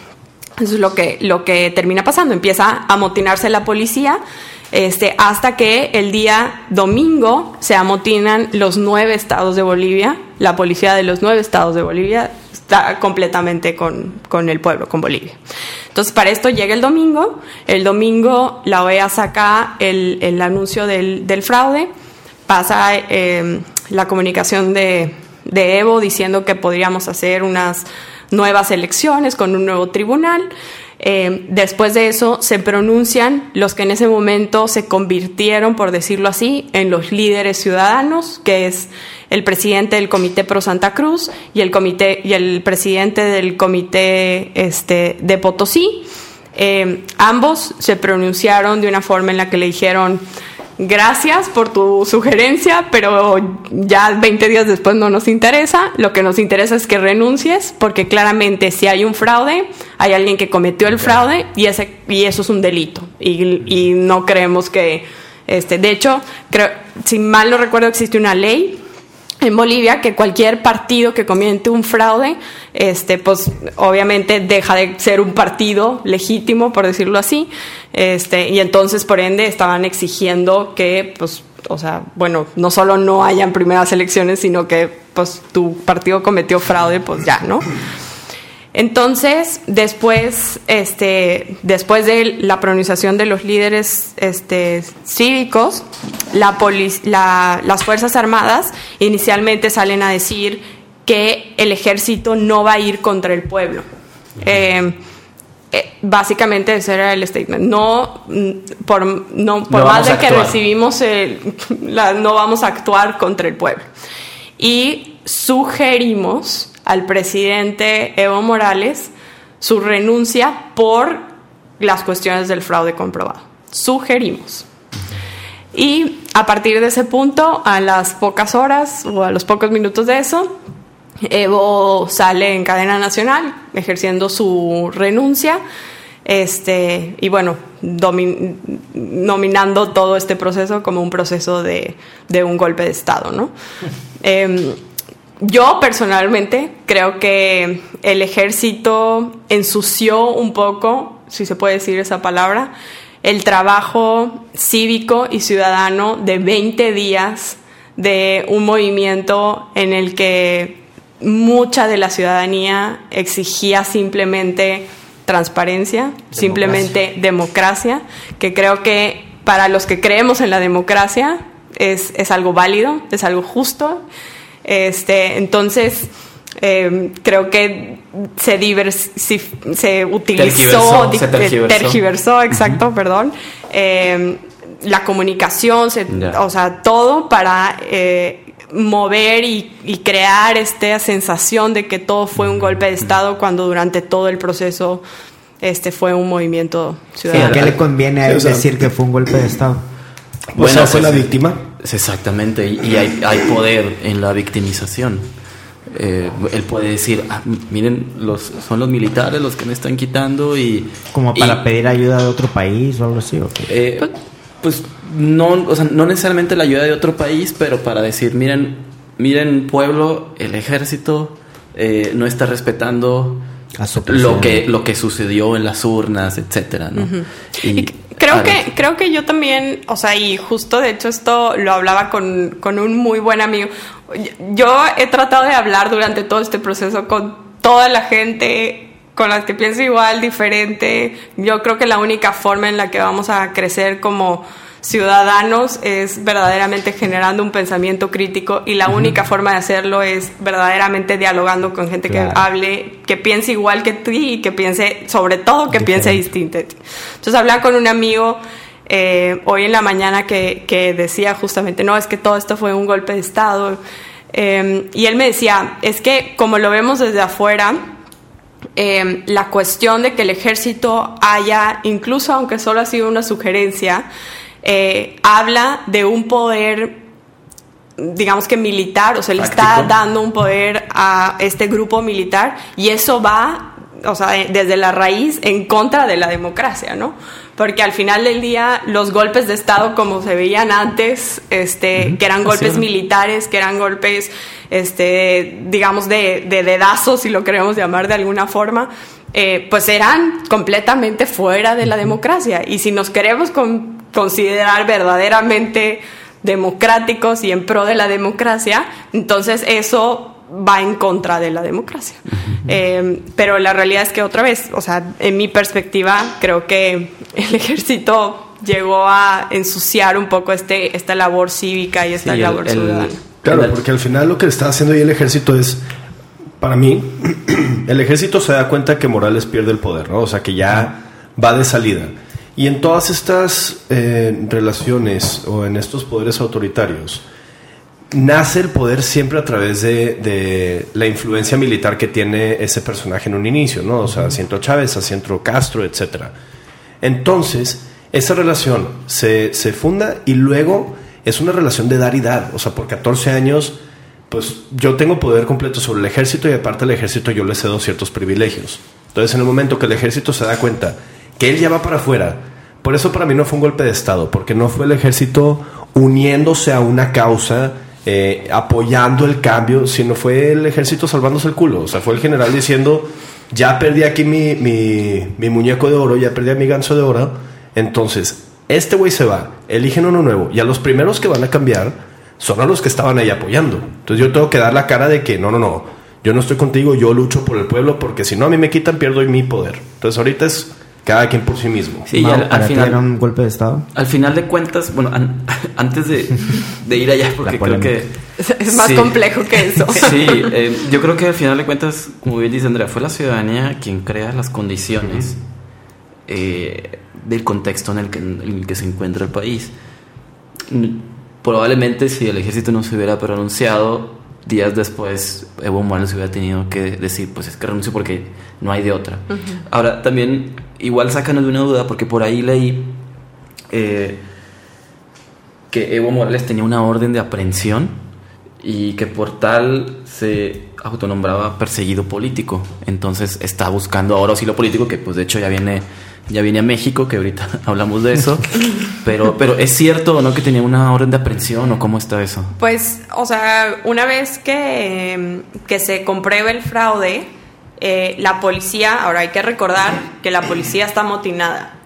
eso es lo que, lo que termina pasando. Empieza a amotinarse la policía este, hasta que el día domingo se amotinan los nueve estados de Bolivia. La policía de los nueve estados de Bolivia está completamente con, con el pueblo, con Bolivia. Entonces, para esto llega el domingo. El domingo la OEA saca el, el anuncio del, del fraude. Pasa eh, la comunicación de, de Evo diciendo que podríamos hacer unas nuevas elecciones con un nuevo tribunal. Eh, después de eso se pronuncian los que en ese momento se convirtieron, por decirlo así, en los líderes ciudadanos, que es el presidente del Comité Pro Santa Cruz y el comité y el presidente del Comité este, de Potosí. Eh, ambos se pronunciaron de una forma en la que le dijeron gracias por tu sugerencia, pero ya 20 días después no nos interesa. Lo que nos interesa es que renuncies, porque claramente si hay un fraude, hay alguien que cometió el fraude y, ese, y eso es un delito. Y, y no creemos que, este, de hecho, creo, si mal no recuerdo, existe una ley en Bolivia que cualquier partido que comete un fraude, este, pues obviamente deja de ser un partido legítimo, por decirlo así, este, y entonces por ende estaban exigiendo que, pues, o sea, bueno, no solo no hayan primeras elecciones, sino que, pues, tu partido cometió fraude, pues ya, ¿no? Entonces, después, este, después de la pronunciación de los líderes este, cívicos, la polic- la- las Fuerzas Armadas inicialmente salen a decir que el ejército no va a ir contra el pueblo. Eh, eh, básicamente ese era el statement. No, mm, por, no, por No más de que recibimos el- la- no vamos a actuar contra el pueblo. Y sugerimos al presidente Evo Morales su renuncia por las cuestiones del fraude comprobado. Sugerimos. Y a partir de ese punto, a las pocas horas o a los pocos minutos de eso, Evo sale en cadena nacional ejerciendo su renuncia este, y bueno, nominando todo este proceso como un proceso de, un golpe de Estado, ¿no? Em, yo personalmente creo que el ejército ensució un poco, si se puede decir esa palabra, el trabajo cívico y ciudadano de 20 días de un movimiento en el que mucha de la ciudadanía exigía simplemente transparencia, simplemente democracia, que creo que para los que creemos en la democracia es, es algo válido, es algo justo. Este, entonces, em, creo que se, se utilizó, tergiversó, se tergiversó. exacto, perdón. Em, la comunicación, o sea, todo para eh, mover y, y, crear esta sensación de que todo fue un golpe de Estado cuando durante todo el proceso este fue un movimiento ciudadano. ¿A qué le conviene a él decir que fue un golpe de Estado? Bueno, fue la víctima. Exactamente, y hay, hay poder en la victimización. Eh, él puede decir, ah, miren, los, son los militares los que me están quitando y... Como para pedir ayuda de otro país o algo así. ¿o eh, pues, pues no, o sea, no necesariamente la ayuda de otro país, pero para decir, miren, miren pueblo, el ejército eh, no está respetando lo que lo que sucedió en las urnas, etcétera, ¿no? y, creo que creo que yo también, o sea, y justo de hecho esto lo hablaba con, con un muy buen amigo. Yo he tratado de hablar durante todo este proceso con toda la gente con las que pienso igual, diferente. Yo creo que la única forma en la que vamos a crecer como ciudadanos es verdaderamente generando un pensamiento crítico y la única forma de hacerlo es verdaderamente dialogando con gente que hable, que piense igual que tú y que piense, sobre todo, que piense distinto. Entonces hablaba con un amigo eh, hoy en la mañana que, que, decía justamente, no, es que todo esto fue un golpe de Estado. Eh, y él me decía, es que como lo vemos desde afuera, Em, la cuestión de que el ejército haya, incluso aunque solo ha sido una sugerencia, eh, habla de un poder, digamos que militar, o sea, le está dando un poder a este grupo militar y eso va, o sea, desde la raíz en contra de la democracia, ¿no? porque al final del día los golpes de Estado como se veían antes, este, que eran golpes militares, que eran golpes, este, digamos, de, de dedazos, si lo queremos llamar de alguna forma, eh, pues eran completamente fuera de la democracia. Y si nos queremos considerar verdaderamente democráticos y en pro de la democracia, entonces eso va en contra de la democracia. Eh, pero la realidad es que otra vez, o sea, en mi perspectiva, creo que el ejército llegó a ensuciar un poco este, esta labor cívica y esta labor ciudadana. Claro, porque al final lo que está haciendo ahí el ejército es, para mí, el ejército se da cuenta que Morales pierde el poder, ¿no? O sea, que ya va de salida. Y en todas estas eh, relaciones o en estos poderes autoritarios, nace el poder siempre a través de, la influencia militar que tiene ese personaje en un inicio, ¿no? O sea, siento Chávez, siento Castro, etc. Entonces, esa relación se, se, funda y luego es una relación de dar y dar. O sea, por 14 años, pues yo tengo poder completo sobre el ejército y aparte del ejército yo le cedo ciertos privilegios. Entonces, en el momento que el ejército se da cuenta que él ya va para afuera, por eso para mí no fue un golpe de Estado, porque no fue el ejército uniéndose a una causa eh, apoyando el cambio, sino fue el ejército salvándose el culo. O sea, fue el general diciendo, ya perdí aquí mi, mi, muñeco de oro, ya perdí a mi ganso de oro. Entonces, este güey se va, eligen uno nuevo. Y a los primeros que van a cambiar son a los que estaban ahí apoyando. Entonces yo tengo que dar la cara de que no, no, no, yo no estoy contigo, yo lucho por el pueblo, porque si no a mí me quitan, pierdo mi poder. Entonces ahorita es cada quien por sí mismo. Sí, al, final era un golpe de estado. Al final de cuentas, bueno, antes de, ir allá, porque creo que es más complejo que eso. Sí, eh, yo creo que al final de cuentas, como bien dice Andrea, fue la ciudadanía quien crea las condiciones eh, del contexto en el, que, en el que se encuentra el país. Probablemente si el ejército no se hubiera pronunciado, días después Evo Morales hubiera tenido que decir, pues es que renuncio porque no hay de otra. Ahora, también igual sácanos de una duda, porque por ahí leí eh, que Evo Morales tenía una orden de aprehensión y que por tal se autonombraba perseguido político. Entonces está buscando ahora lo político, que pues de hecho ya viene ya viene a México, que ahorita hablamos de eso. pero, pero ¿es cierto o no que tenía una orden de aprehensión o cómo está eso? Pues, o sea, una vez que, que se compruebe el fraude, eh, la policía, ahora hay que recordar que la policía está amotinada.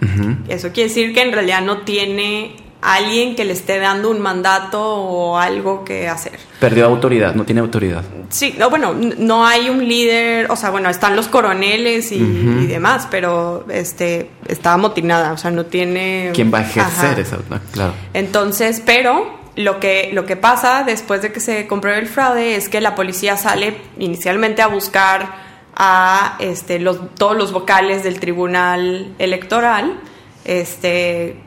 Eso quiere decir que en realidad no tiene alguien que le esté dando un mandato o algo que hacer. Perdió autoridad, no tiene autoridad. Sí, no, bueno, no hay un líder, o sea, bueno, están los coroneles y, demás, pero este está amotinada, o sea, no tiene... ¿Quién va a ejercer eso? Claro. Entonces, pero lo que, lo que pasa después de que se compruebe el fraude es que la policía sale inicialmente a buscar a este, los, todos los vocales del tribunal electoral, este,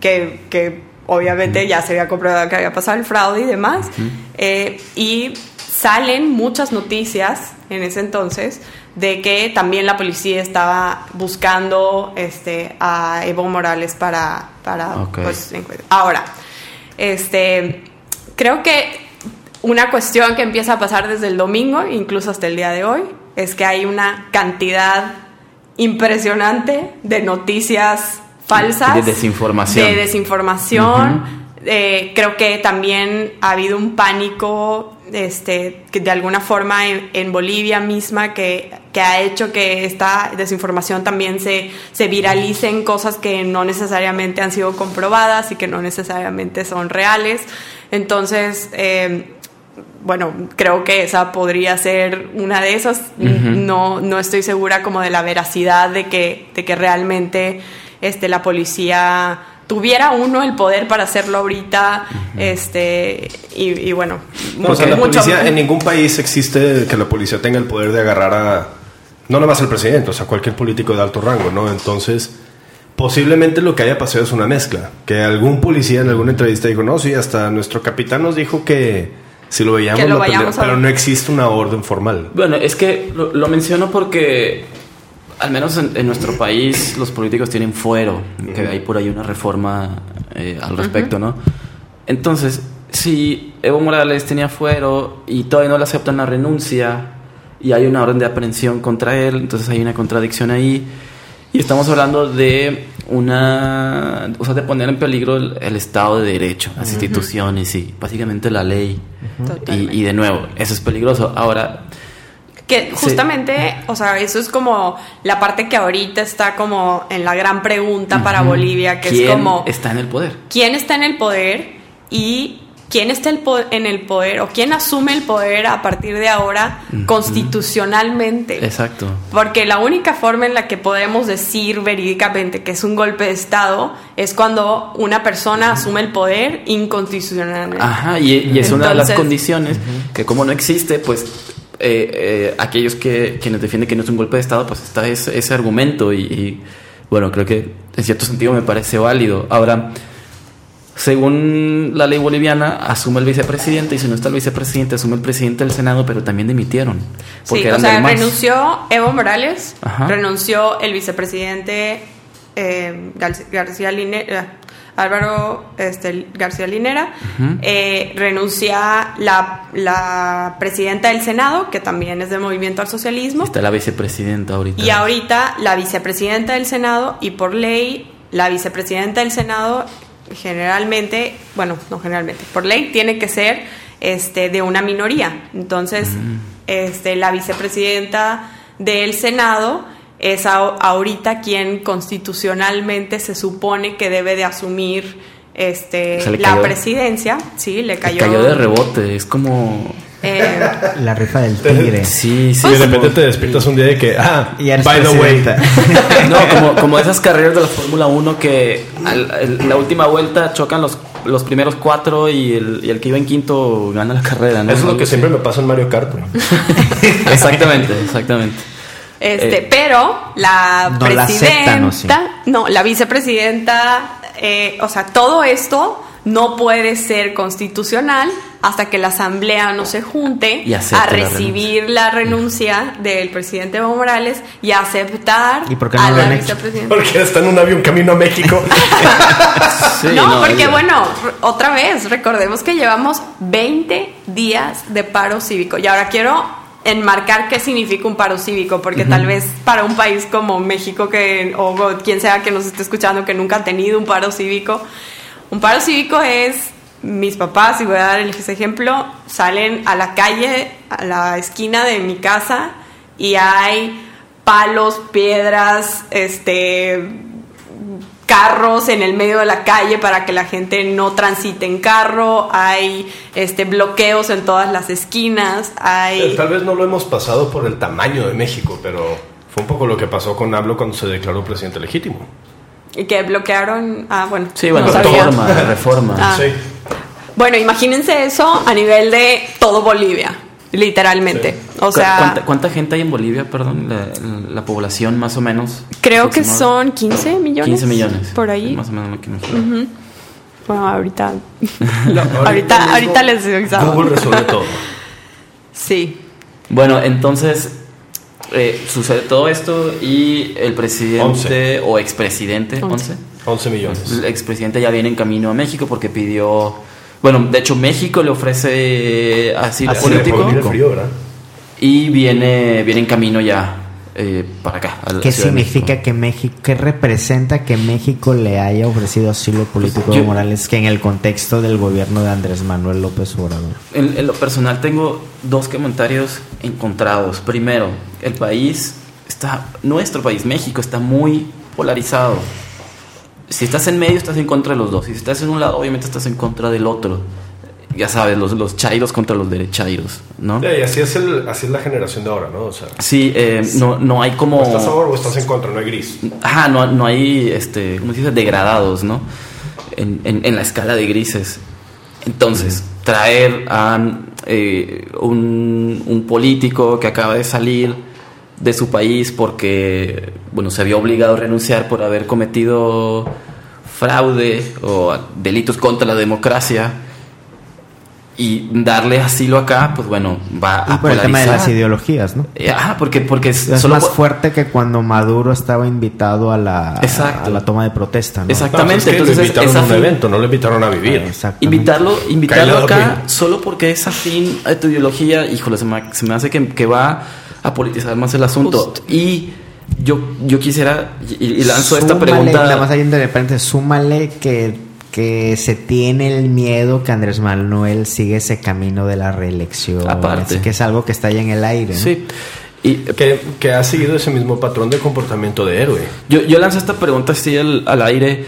que, obviamente ya se había comprobado que había pasado el fraude y demás. Eh, y salen muchas noticias en ese entonces de que también la policía estaba buscando este, a Evo Morales para... para pues, ahora, este, creo que una cuestión que empieza a pasar desde el domingo, incluso hasta el día de hoy, es que hay una cantidad impresionante de noticias falsas. De desinformación. De desinformación. Eh, creo que también ha habido un pánico este, que de alguna forma en, Bolivia misma que, que, ha hecho que esta desinformación también se, se viralice en cosas que no necesariamente han sido comprobadas y que no necesariamente son reales. Entonces, eh, bueno, creo que esa podría ser una de esas. no, no estoy segura como de la veracidad de que, de que realmente este, la policía tuviera uno el poder para hacerlo ahorita, este, y, bueno. la policía, en ningún país existe que la policía tenga el poder de agarrar a, no nomás al presidente, o sea, cualquier político de alto rango, ¿no? Entonces, posiblemente lo que haya pasado es una mezcla, que algún policía en alguna entrevista dijo, no, sí, hasta nuestro capitán nos dijo que si lo veíamos, pero no existe una orden formal. Bueno, es que lo menciono porque al menos en, nuestro país los políticos tienen fuero, que hay por ahí una reforma eh, al respecto, ¿no? Entonces, si Evo Morales tenía fuero y todavía no le aceptan la renuncia y hay una orden de aprehensión contra él, entonces hay una contradicción ahí. Y estamos hablando de una, o sea, de poner en peligro el, Estado de Derecho, las instituciones y básicamente la ley. y, y, de nuevo, eso es peligroso. Ahora, que justamente, o sea, eso es como la parte que ahorita está como en la gran pregunta para Bolivia, que es como... está en el poder? ¿Quién está en el poder? Y quién está en el poder o quién asume el poder a partir de ahora constitucionalmente. Exacto. Porque la única forma en la que podemos decir verídicamente que es un golpe de Estado es cuando una persona asume el poder inconstitucionalmente. Ajá, y, es una de las condiciones que como no existe, pues eh, eh, aquellos que quienes defienden que no es un golpe de Estado, pues está ese, ese argumento y, bueno, creo que en cierto sentido me parece válido. Ahora, según la ley boliviana, asume el vicepresidente y si no está el vicepresidente, asume el presidente del Senado, pero también dimitieron. Porque sí, o sea, renunció Evo Morales, renunció el vicepresidente eh, García Linera Álvaro este, García Linera, eh, renuncia la, la, presidenta del Senado, que también es del Movimiento al Socialismo. Está la vicepresidenta ahorita. Y ahorita la vicepresidenta del Senado y por ley la vicepresidenta del Senado generalmente, bueno, no generalmente, por ley tiene que ser este, de una minoría. Entonces, este, la vicepresidenta del Senado es ahorita quien constitucionalmente se supone que debe de asumir este la presidencia. Sí, le cayó. cayó de rebote, es como... Eh, la rifa del tigre. Sí, sí. de repente te despiertas un día de que, ah, by the way. no, como, como esas carreras de la Fórmula 1 que la última vuelta chocan los los primeros cuatro y el, y el, que iba en quinto gana la carrera. Eso es lo que siempre me pasa en Mario Kart. exactamente, exactamente. Este, eh, pero la presidenta, no, la vicepresidenta, eh, o sea, todo esto no puede ser constitucional hasta que la asamblea no se junte Y a la recibir la renuncia del presidente Evo Morales y a aceptar ¿Y por qué no a lo la vicepresidenta. Porque está en un avión camino a México. Sí, no, porque ya. bueno, otra vez, recordemos que llevamos 20 días de paro cívico. Y ahora quiero enmarcar qué significa un paro cívico, porque tal vez para un país como México, que, o quien sea que nos esté escuchando, que nunca ha tenido un paro cívico, un paro cívico es, mis papás, y voy a dar ese ejemplo, salen a la calle, a la esquina de mi casa, y hay palos, piedras, este carros en el medio de la calle para que la gente no transite en carro, hay este bloqueos en todas las esquinas, hay Tal vez no lo hemos pasado por el tamaño de México, pero fue un poco lo que pasó con AMLO cuando se declaró presidente legítimo. y que bloquearon, ah bueno, Sí, bueno, no reforma, reforma. Ah. Sí. Bueno, imagínense eso a nivel de todo Bolivia, literalmente. O ¿Cu- sea, ¿Cuánta, cuánta gente hay en Bolivia, perdón? La, la población más o menos. creo que son 15 millones. 15 millones. Por ahí. Más o menos lo que imagino. Bueno, ahorita ahorita mismo ahorita les avisamos. Google resuelve todo. Sí. Bueno, entonces eh, sucede todo esto y el presidente o expresidente, Once. 11, 11 millones. el expresidente ya viene en camino a México porque pidió, bueno, de hecho México le ofrece asilo Así político y viene, viene en camino ya eh, para acá. a ¿Qué significa México. que México, qué representa que México le haya ofrecido asilo político a Yo- Evo Morales que en el contexto del gobierno de Andrés Manuel López Obrador? En, en lo personal tengo dos comentarios encontrados. Primero, el país está, nuestro país, México, está muy polarizado. Si estás en medio, estás en contra de los dos. Si estás en un lado, obviamente estás en contra del otro. Ya sabes, los, los chairos contra los derechairos, ¿no? Sí, y así es, el, así es la generación de ahora, ¿no? O sea, Sí, eh, no, no hay como... o estás a favor o estás en contra, no hay gris. Ajá, no, no hay, este, ¿cómo se dice? Degradados, ¿no? En, en- en la escala de grises. Entonces, traer a eh, un, un político que acaba de salir de su país porque, bueno, se había obligado a renunciar por haber cometido fraude o delitos contra la democracia y darle asilo acá, pues bueno, va Y a por el tema de las polarizar. ideologías, ¿no? Eh, Ajá, porque, porque Es solo más fuerte que cuando Maduro estaba invitado a la, Exacto. a la toma de protesta, ¿no? Exactamente. No, pues es que entonces lo es- invitaron es a un evento, no lo invitaron a vivir. Exactamente. Invitarlo, invitarlo acá solo porque es afín a tu ideología, híjole, se me, se me hace que, que va a politizar más el asunto. Justo. Y yo, yo quisiera, y, y lanzo esta pregunta. Nada más ahí de repente, súmale que, que se tiene el miedo que Andrés Manuel sigue ese camino de la reelección. Aparte. Así que es algo que está ahí en el aire. ¿no? Sí. Y Que, que ha seguido ese mismo patrón de comportamiento de héroe. yo, yo lanzo esta pregunta así al, al aire.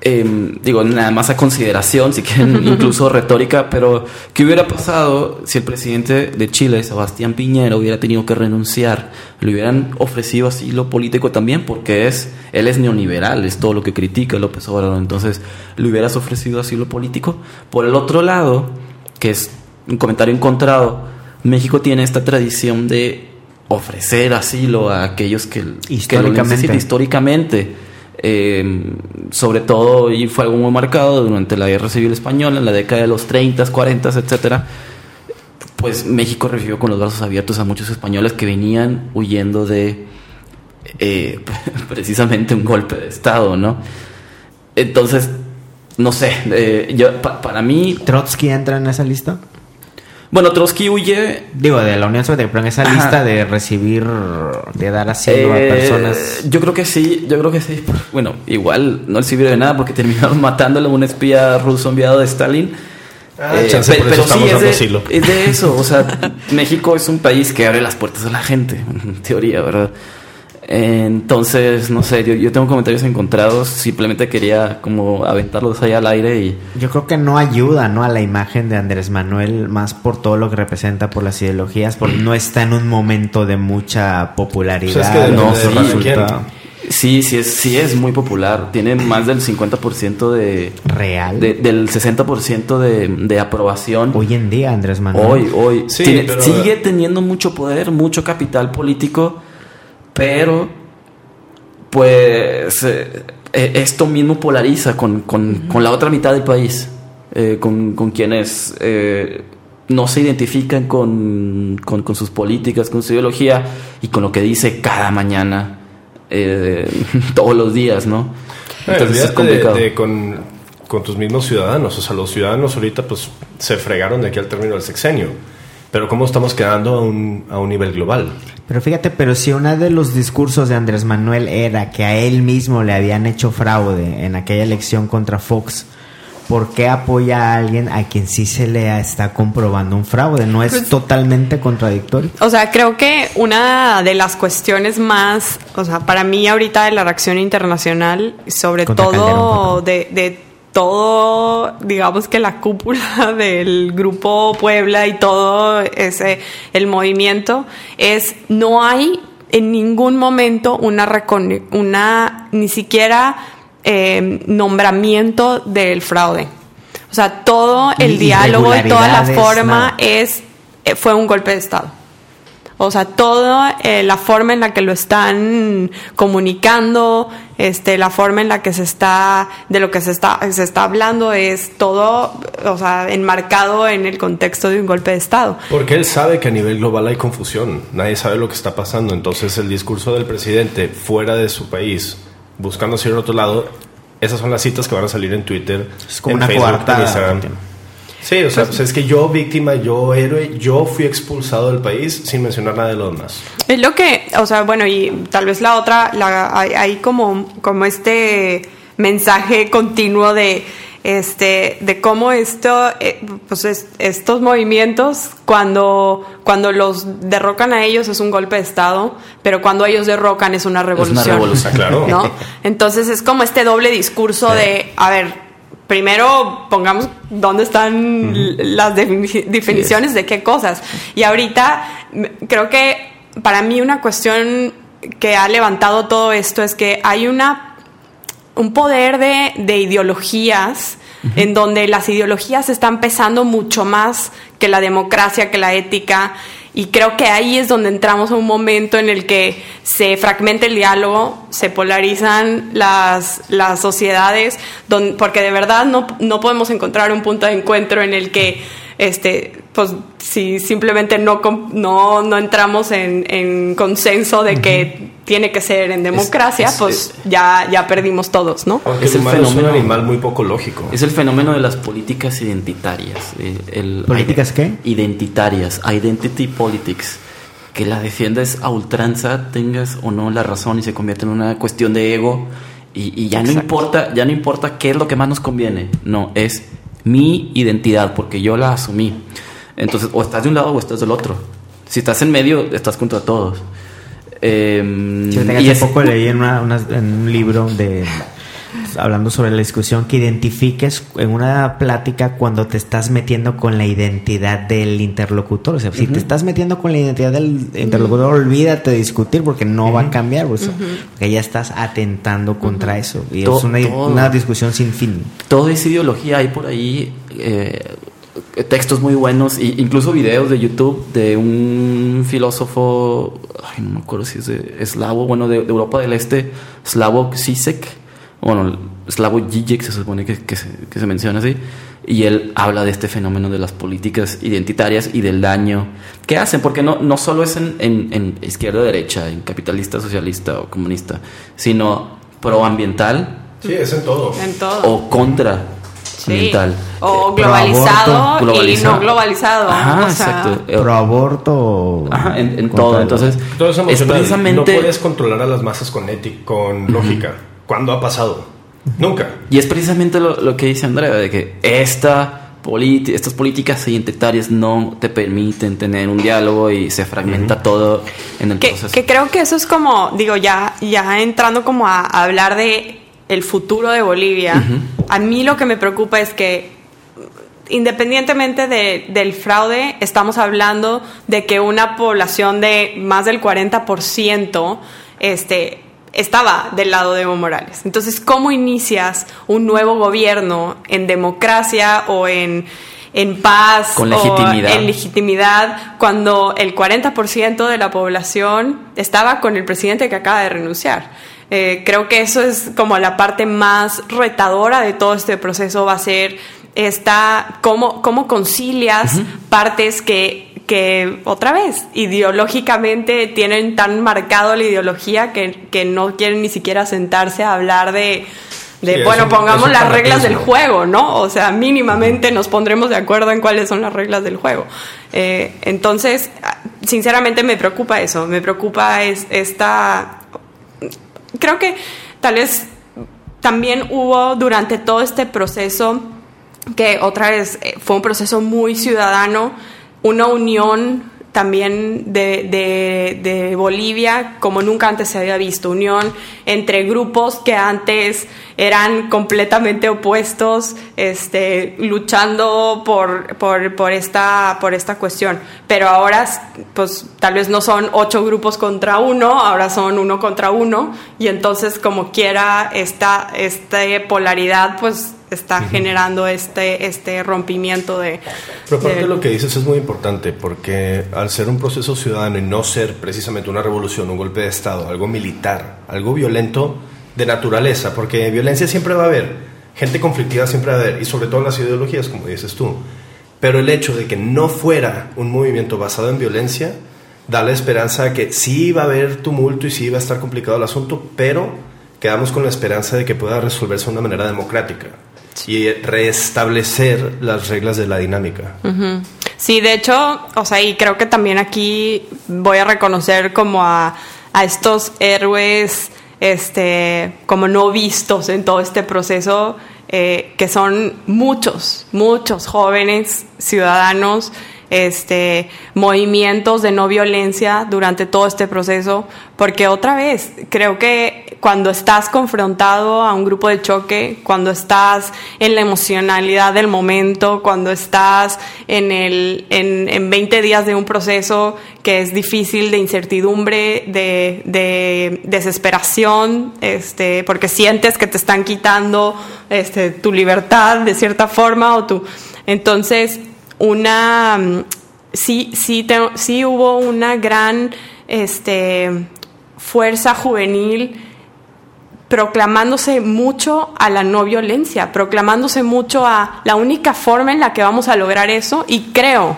Em, digo, nada más a consideración, si quieren, incluso retórica, pero ¿qué hubiera pasado si el presidente de Chile, Sebastián Piñera, hubiera tenido que renunciar? Le hubieran ofrecido asilo político también, porque es, él es neoliberal, es todo lo que critica López Obrador. Entonces, ¿le hubieras ofrecido asilo político? Por el otro lado, que es un comentario encontrado, México tiene esta tradición de ofrecer asilo a aquellos que, que lo Históricamente. necesitan históricamente. Eh, sobre todo, y fue algo muy marcado durante la Guerra Civil Española, en la década de los 30, 40, etcétera. Pues México recibió con los brazos abiertos a muchos españoles que venían huyendo de eh, precisamente un golpe de Estado, ¿no? Entonces, no sé, eh, yo, pa- para mí, ¿Trotsky entra en esa lista? Bueno, Trotsky huye Digo, de la Unión Soviética, pero en esa Ajá. lista de recibir, de dar asilo Eh, a personas. Yo creo que sí, yo creo que sí. Bueno, igual no le sirvió de nada porque terminaron matándole a un espía ruso enviado de Stalin. Ah, chance, por eso estamos es de, asilo. es de eso. O sea, México es un país que abre las puertas a la gente, en teoría, ¿verdad? Entonces, no sé, yo, yo tengo comentarios encontrados. Simplemente quería como aventarlos ahí al aire y. Yo creo que no ayuda, ¿no? A la imagen de Andrés Manuel, más por todo lo que representa por las ideologías, porque no está en un momento de mucha popularidad. Pues es que no se resulta Sí, sí es, sí es muy popular. Tiene más del 50% de, real. de- del 60% de, de aprobación. Hoy en día, Andrés Manuel. Hoy, hoy. Sí, Tiene- pero- Sigue teniendo mucho poder, mucho capital político, pero pues eh, eh, esto mismo polariza con, con, con, la otra mitad del país, eh, con, con, quienes eh, no se identifican con, con, sus políticas, con su ideología y con lo que dice cada mañana, todos los días, ¿no? Entonces es complicado. De, con, con tus mismos ciudadanos, o sea, los ciudadanos ahorita pues se fregaron de aquí al término del sexenio pero ¿cómo estamos quedando a un, a un nivel global? Pero fíjate, pero si uno de los discursos de Andrés Manuel era que a él mismo le habían hecho fraude en aquella elección contra Fox, ¿por qué apoya a alguien a quien sí se le está comprobando un fraude? ¿No es pues, totalmente contradictorio? O sea, creo que una de las cuestiones más, o sea, para mí ahorita de la reacción internacional, sobre todo de, de todo, digamos que la cúpula del grupo Puebla y todo ese, el movimiento, es no hay en ningún momento una, una ni siquiera eh, nombramiento del fraude. O sea, todo el diálogo y toda la forma es eh, fue un golpe de Estado. O sea, toda eh, la forma en la que lo están comunicando, este, la forma en la que se está, de lo que se está, se está hablando es todo, o sea, enmarcado en el contexto de un golpe de Estado. Porque él sabe que a nivel global hay confusión, nadie sabe lo que está pasando, entonces el discurso del presidente fuera de su país, buscando hacia el otro lado, esas son las citas que van a salir en Twitter, es como una cuarta. Sí, o sea, pues es que yo víctima, yo héroe, yo fui expulsado del país sin mencionar nada de lo demás. Es lo que, o sea, bueno, y tal vez la otra, la, hay, como, como este mensaje continuo de este de cómo esto eh, pues estos movimientos cuando cuando los derrocan a ellos es un golpe de estado pero cuando ellos derrocan es una revolución, es una revolución claro ¿no? entonces es como este doble discurso de a ver primero pongamos dónde están las definiciones de qué cosas. Y ahorita creo que para mí una cuestión que ha levantado todo esto es que hay una un poder de, de ideologías en donde las ideologías están pesando mucho más que la democracia, que la ética, y creo que ahí es donde entramos a un momento en el que se fragmenta el diálogo, se polarizan las, las sociedades, porque de verdad no, no podemos encontrar un punto de encuentro en el que este, pues si simplemente no, no, no entramos en, en consenso de que tiene que ser en democracia, pues ya, ya perdimos todos, ¿no? es el, fenómeno animal muy poco lógico. Es el fenómeno de las políticas identitarias. El, ¿Políticas qué? Identitarias, identity politics. Que la defiendes a ultranza, tengas o no la razón y se convierte en una cuestión de ego. Y, y ya no importa, ya no importa qué es lo que más nos conviene. No, es mi identidad, porque yo la asumí. Entonces, o estás de un lado o estás del otro. Si estás en medio, estás contra todos. Eh, y hace poco leí en, en un libro de hablando sobre la discusión que identifiques en una plática cuando te estás metiendo con la identidad del interlocutor. O sea, si te estás metiendo con la identidad del interlocutor, olvídate de discutir porque no va a cambiar, pues, porque ya estás atentando contra eso. Y es una, una, discusión sin fin. Toda esa ideología hay por ahí. Eh, textos muy buenos, e incluso videos de YouTube de un filósofo, ay, no me acuerdo si es de eslavo, bueno, de, Europa del Este, Slavoj Zizek, bueno, Slavoj Žižek se supone que, que, se, menciona así, y él habla de este fenómeno de las políticas identitarias y del daño que hacen, porque no, no solo es en, en, izquierda derecha, en capitalista, socialista o comunista, sino proambiental. Sí, es en todo. En todo. O contra ambiental. O globalizado, y no globalizado. Ajá, exacto. Pro aborto. Ajá, en, todo. Entonces, todo es precisamente... No puedes controlar a las masas con, ética, con lógica. ¿Cuándo ha pasado? Nunca. Y es precisamente lo, que dice Andrea, de que esta estas políticas identitarias no te permiten tener un diálogo y se fragmenta todo en el que, proceso. Que creo que eso es como, digo, ya, ya entrando como a hablar de el futuro de Bolivia, a mí lo que me preocupa es que independientemente del fraude, estamos hablando de que una población de más del 40% este, estaba del lado de Evo Morales. Entonces, ¿cómo inicias un nuevo gobierno en democracia o en, en paz Con legitimidad. o en legitimidad cuando el 40% de la población estaba con el presidente que acaba de renunciar? Eh, creo que eso es como la parte más retadora de todo este proceso, va a ser esta, cómo, cómo concilias partes que, que, otra vez, ideológicamente tienen tan marcado la ideología que, que no quieren ni siquiera sentarse a hablar de de, bueno, pongamos las reglas del juego, ¿no? O sea, mínimamente nos pondremos de acuerdo en cuáles son las reglas del juego. Eh, entonces, sinceramente me preocupa eso, me preocupa es, esta... Creo que tal vez también hubo durante todo este proceso, que otra vez eh, fue un proceso muy ciudadano, una unión también de, de, Bolivia como nunca antes se había visto, unión entre grupos que antes eran completamente opuestos, este, luchando por, por, por, esta, por esta cuestión. Pero ahora, pues tal vez no son ocho grupos contra uno, ahora son uno contra uno, y entonces como quiera esta, esta polaridad, pues está generando este, este rompimiento de... Pero aparte de... lo que dices es muy importante, porque al ser un proceso ciudadano y no ser precisamente una revolución, un golpe de Estado, algo militar, algo violento de naturaleza, porque violencia siempre va a haber, gente conflictiva siempre va a haber, y sobre todo en las ideologías, como dices tú. Pero el hecho de que no fuera un movimiento basado en violencia, da la esperanza de que sí va a haber tumulto y sí va a estar complicado el asunto, pero quedamos con la esperanza de que pueda resolverse de una manera democrática y restablecer las reglas de la dinámica. Sí, de hecho, o sea, y creo que también aquí voy a reconocer como a, a estos héroes este, como no vistos en todo este proceso, eh, que son muchos, muchos jóvenes ciudadanos este, movimientos de no violencia durante todo este proceso, porque otra vez, creo que cuando estás confrontado a un grupo de choque, cuando estás en la emocionalidad del momento, cuando estás en, el, en, en 20 días de un proceso que es difícil, de incertidumbre, de, de desesperación, este, porque sientes que te están quitando este, tu libertad de cierta forma o tu... Entonces, una, mm, sí, sí, sí hubo una gran este, fuerza juvenil proclamándose mucho a la no violencia, proclamándose mucho a la única forma en la que vamos a lograr eso y creo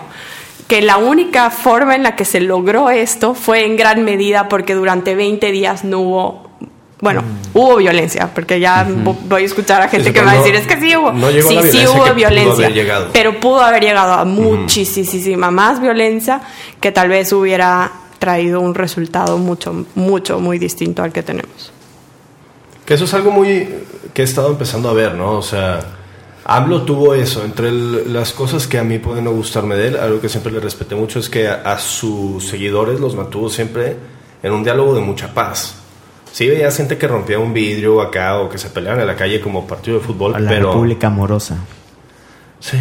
que la única forma en la que se logró esto fue en gran medida porque durante 20 días no hubo bueno, mm. hubo violencia, porque ya voy a escuchar a gente que va a decir, es que sí hubo, sí, sí hubo violencia, pero pudo haber llegado a muchísima más violencia que tal vez hubiera traído un resultado mucho, mucho, muy distinto al que tenemos. Que eso es algo muy que he estado empezando a ver, ¿no? O sea, AMLO tuvo eso, entre las cosas que a mí pueden no gustarme de él, algo que siempre le respeté mucho es que a sus seguidores los mantuvo siempre en un diálogo de mucha paz Sí, veía gente que rompía un vidrio acá o que se peleaban en la calle como partido de fútbol, a la República Amorosa. Sí.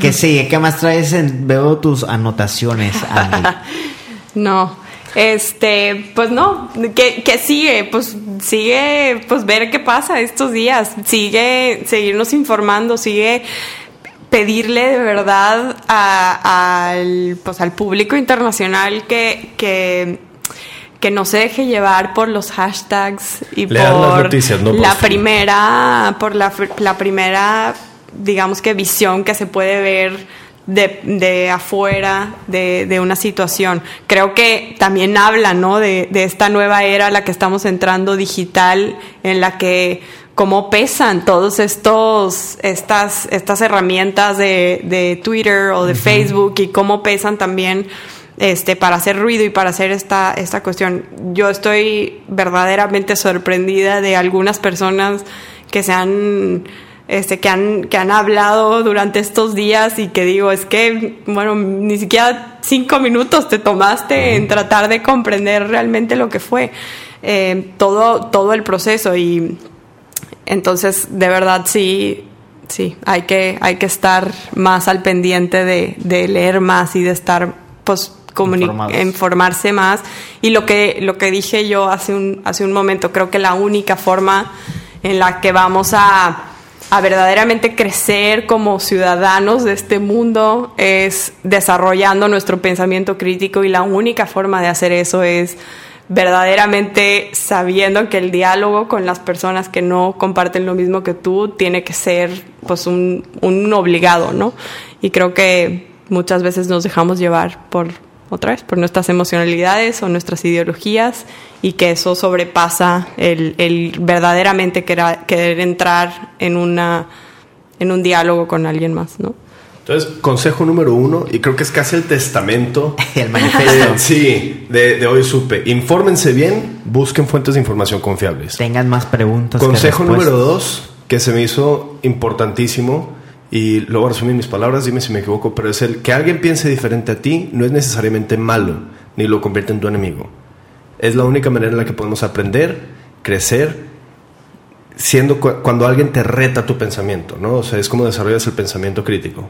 Que sí, ¿qué más traes? En, veo tus anotaciones, no, este, pues no, que, que sigue, pues sigue, pues ver qué pasa estos días, sigue seguirnos informando, sigue pedirle de verdad al, pues, al público internacional que, que que no se deje llevar por los hashtags y por la primera, por la, la, primera, digamos que visión que se puede ver de, de afuera de, de, una situación. Creo que también habla, ¿no? De, de esta nueva era a la que estamos entrando digital, en la que cómo pesan todos estos estas estas herramientas de, de Twitter o de Facebook y cómo pesan también este, para hacer ruido y para hacer esta, esta cuestión. Yo estoy verdaderamente sorprendida de algunas personas que se han, este, que han, que han hablado durante estos días y que digo, es que, bueno, ni siquiera cinco minutos te tomaste en tratar de comprender realmente lo que fue eh, todo, todo el proceso y entonces, de verdad, sí, sí, hay que, hay que estar más al pendiente de, de leer más y de estar, pues, informarse más. Y lo que, lo que dije yo hace un, hace un momento, creo que la única forma en la que vamos a, a verdaderamente crecer como ciudadanos de este mundo es desarrollando nuestro pensamiento crítico y la única forma de hacer eso es verdaderamente sabiendo que el diálogo con las personas que no comparten lo mismo que tú tiene que ser pues un, un obligado, ¿no? Y creo que muchas veces nos dejamos llevar por otra vez por nuestras emocionalidades o nuestras ideologías y que eso sobrepasa el, el verdaderamente querer, querer entrar en una en un diálogo con alguien más, ¿no? Entonces, consejo número uno, y creo que es casi el testamento. El manifiesto. sí, de, de hoy supe. Infórmense bien, busquen fuentes de información confiables. Tengan más preguntas. que Consejo número dos, que se me hizo importantísimo, y lo voy a resumir en mis palabras, dime si me equivoco, pero es el que alguien piense diferente a ti no es necesariamente malo, ni lo convierte en tu enemigo. Es la única manera en la que podemos aprender, crecer, siendo cu- cuando alguien te reta tu pensamiento, ¿no? O sea, es como desarrollas el pensamiento crítico.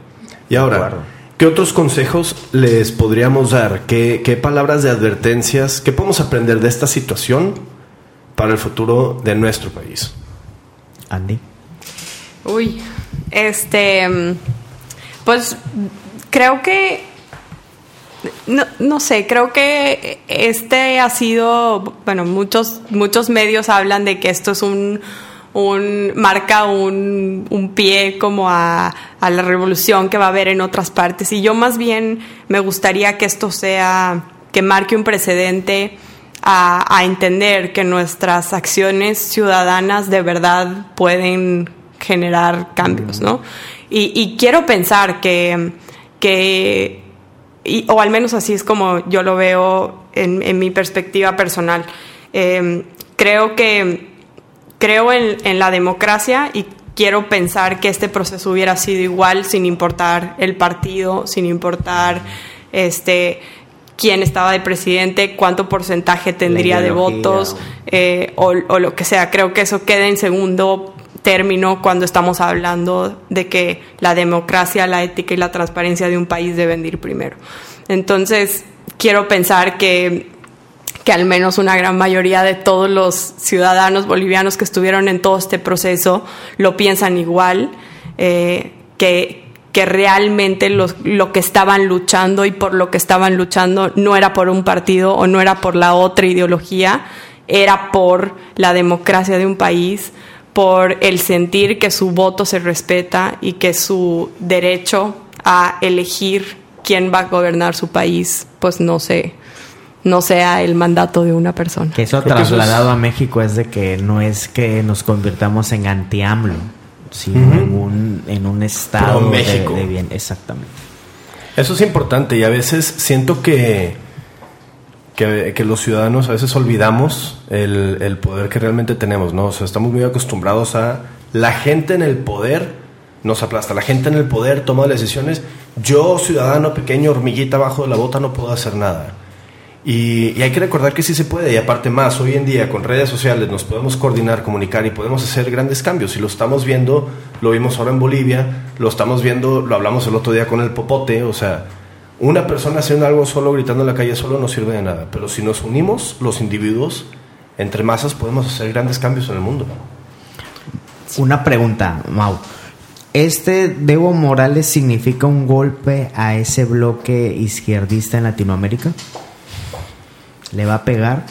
Y ahora, acuerdo. ¿qué otros consejos les podríamos dar? ¿Qué, qué palabras de advertencias? ¿Qué podemos aprender de esta situación para el futuro de nuestro país? Andy. Uy, este, pues creo que, no, no sé, creo que este ha sido, bueno, muchos, muchos medios hablan de que esto es un, marca un, pie como a, la revolución que va a haber en otras partes. Y yo más bien me gustaría que esto sea, que marque un precedente a entender que nuestras acciones ciudadanas de verdad pueden generar cambios, ¿no? Y, y quiero pensar que, que y- o al menos así es como yo lo veo en, en mi perspectiva personal. Eh, creo que creo en, en la democracia y quiero pensar que este proceso hubiera sido igual sin importar el partido, sin importar este quién estaba de presidente, cuánto porcentaje tendría de votos o- eh, o, o lo que sea. Creo que eso queda en segundo término cuando estamos hablando de que la democracia, la ética y la transparencia de un país deben de ir primero. Entonces, quiero pensar que que al menos una gran mayoría de todos los ciudadanos bolivianos que estuvieron en todo este proceso lo piensan igual, eh, que, que realmente los- lo que estaban luchando y por lo que estaban luchando no era por un partido o no era por la otra ideología, era por la democracia de un país, por el sentir que su voto se respeta y que su derecho a elegir quién va a gobernar su país, pues no se, no sea el mandato de una persona. Que eso Creo que eso trasladado es- a México es de que no es que nos convirtamos en anti-AMLO, sino en, un, en un estado Pro de, México. de bien. Exactamente. Eso es importante y a veces siento que, que, que los ciudadanos a veces olvidamos el, el poder que realmente tenemos, ¿no? O sea, estamos muy acostumbrados a la gente en el poder nos aplasta, la gente en el poder toma las decisiones, yo ciudadano pequeño, hormiguita abajo de la bota no puedo hacer nada. Y, y hay que recordar que sí se puede, y aparte más, hoy en día con redes sociales nos podemos coordinar, comunicar y podemos hacer grandes cambios. Y lo estamos viendo, lo vimos ahora en Bolivia, lo estamos viendo, lo hablamos el otro día con el popote, o sea, una persona haciendo algo solo, gritando en la calle solo, no sirve de nada. Pero si nos unimos, los individuos, entre masas, podemos hacer grandes cambios en el mundo. Una pregunta, Mau. ¿Este Debo Morales significa un golpe a ese bloque izquierdista en Latinoamérica? ¿Le va a pegar?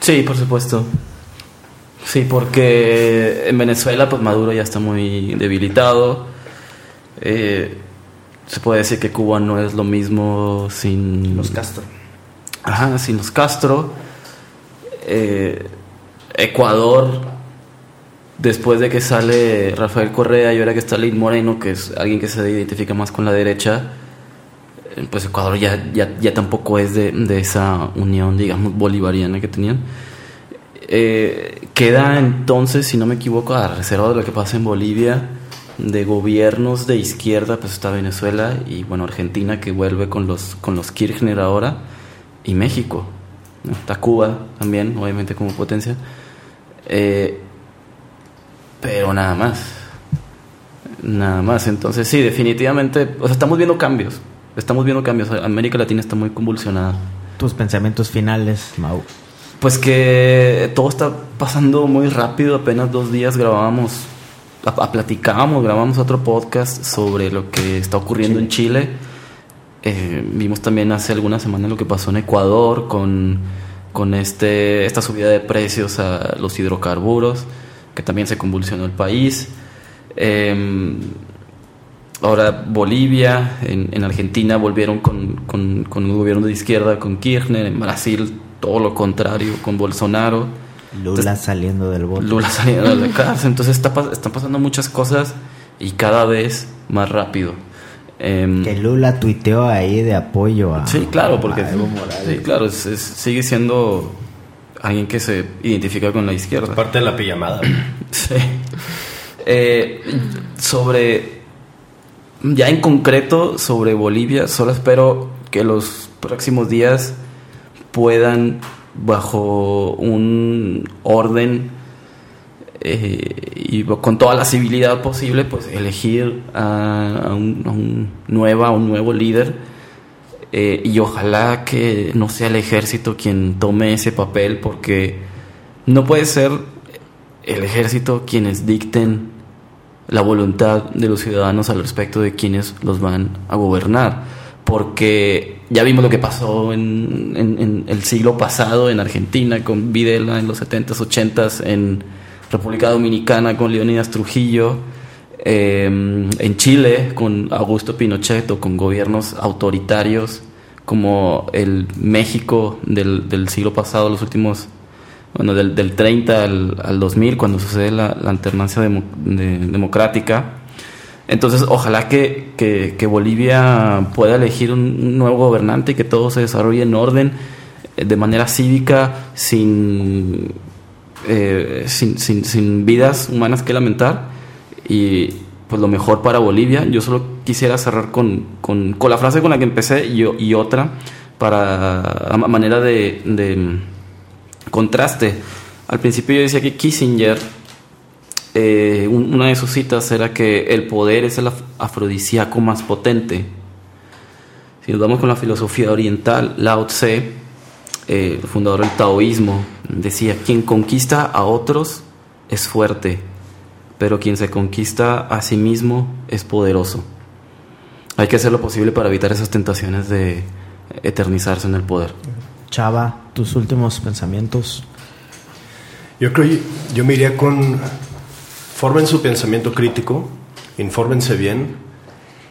Sí, por supuesto. Sí, porque en Venezuela pues Maduro ya está muy debilitado. Eh, se puede decir que Cuba no es lo mismo sin Los Castro. Ajá, sin los Castro. Eh, Ecuador, después de que sale Rafael Correa y ahora que está Lin Moreno, que es alguien que se identifica más con la derecha, eh, pues Ecuador ya, ya, ya tampoco es de, de esa unión, digamos, bolivariana que tenían. Eh, queda entonces, si no me equivoco, a reserva de lo que pasa en Bolivia, de gobiernos de izquierda, pues está Venezuela y bueno, Argentina que vuelve con los, con los Kirchner ahora, y México. ¿no? Está Cuba también, obviamente como potencia. Eh, pero nada más. Nada más. Entonces sí, definitivamente, o sea, estamos viendo cambios. Estamos viendo cambios. América Latina está muy convulsionada. Tus pensamientos finales, Mau. Pues que todo está pasando muy rápido. Apenas dos días a- platicábamos, grabamos otro podcast sobre lo que está ocurriendo en Chile. Eh, vimos también hace algunas semanas lo que pasó en Ecuador con, con este, esta subida de precios a los hidrocarburos, que también se convulsionó el país. Em, ahora Bolivia, en, Argentina volvieron con, con, con, un gobierno de izquierda, con Kirchner, en Brasil todo lo contrario, con Bolsonaro. Lula saliendo del bote. Lula saliendo de la cárcel. Entonces está, están pasando muchas cosas y cada vez más rápido. Em, que Lula tuiteó ahí de apoyo a. Sí, claro, porque. Evo Morales. Sí, claro, sigue siendo alguien que se identifica con la izquierda. Parte de la pijamada. sí. Eh, sobre. Ya en concreto, sobre Bolivia, solo espero que los próximos días puedan, bajo un orden eh, y con toda la civilidad posible, pues elegir a, un, nueva, un nuevo líder. Eh, y ojalá que no sea el ejército quien tome ese papel, porque no puede ser el ejército quienes dicten la voluntad de los ciudadanos al respecto de quienes los van a gobernar. Porque ya vimos lo que pasó en, el siglo pasado en Argentina con Videla en los 70s, 80s, en República Dominicana con Leonidas Trujillo, em, en Chile con Augusto Pinochet o con gobiernos autoritarios como el México del, siglo pasado, los últimos, bueno, del, 30 al, 2000, cuando sucede la, alternancia democrática entonces, ojalá que, Bolivia pueda elegir un, nuevo gobernante y que todo se desarrolle en orden, eh, de manera cívica, eh, sin, sin, vidas humanas que lamentar. Y pues lo mejor para Bolivia. Yo solo quisiera cerrar con, la frase con la que empecé y, y otra, para a manera de, de contraste. Al principio yo decía que Kissinger eh, una de sus citas era que el poder es el afrodisíaco más potente. Si nos vamos con la filosofía oriental, Lao Tse, eh, el fundador del taoísmo, decía, quien conquista a otros es fuerte, pero quien se conquista a sí mismo es poderoso. Hay que hacer lo posible para evitar esas tentaciones de eternizarse en el poder. Chava, tus últimos pensamientos. Yo creo, yo me iría con formen su pensamiento crítico, infórmense bien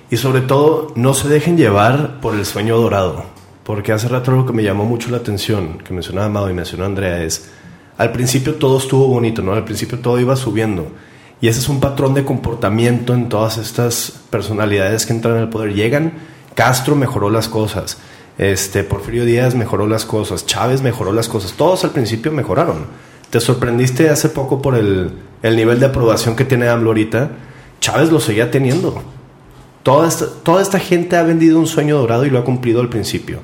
y sobre todo no se dejen llevar por el sueño dorado. Porque hace rato lo que me llamó mucho la atención, que mencionaba Amado y mencionó Andrea, es al principio todo estuvo bonito, ¿no? Al principio todo iba subiendo. Y ese es un patrón de comportamiento en todas estas personalidades que entran en el poder. Llegan, Castro mejoró las cosas, este, Porfirio Díaz mejoró las cosas, Chávez mejoró las cosas, todos al principio mejoraron te sorprendiste hace poco por el, nivel de aprobación que tiene AMLO ahorita. Chávez lo seguía teniendo. Toda esta, toda esta gente ha vendido un sueño dorado y lo ha cumplido al principio.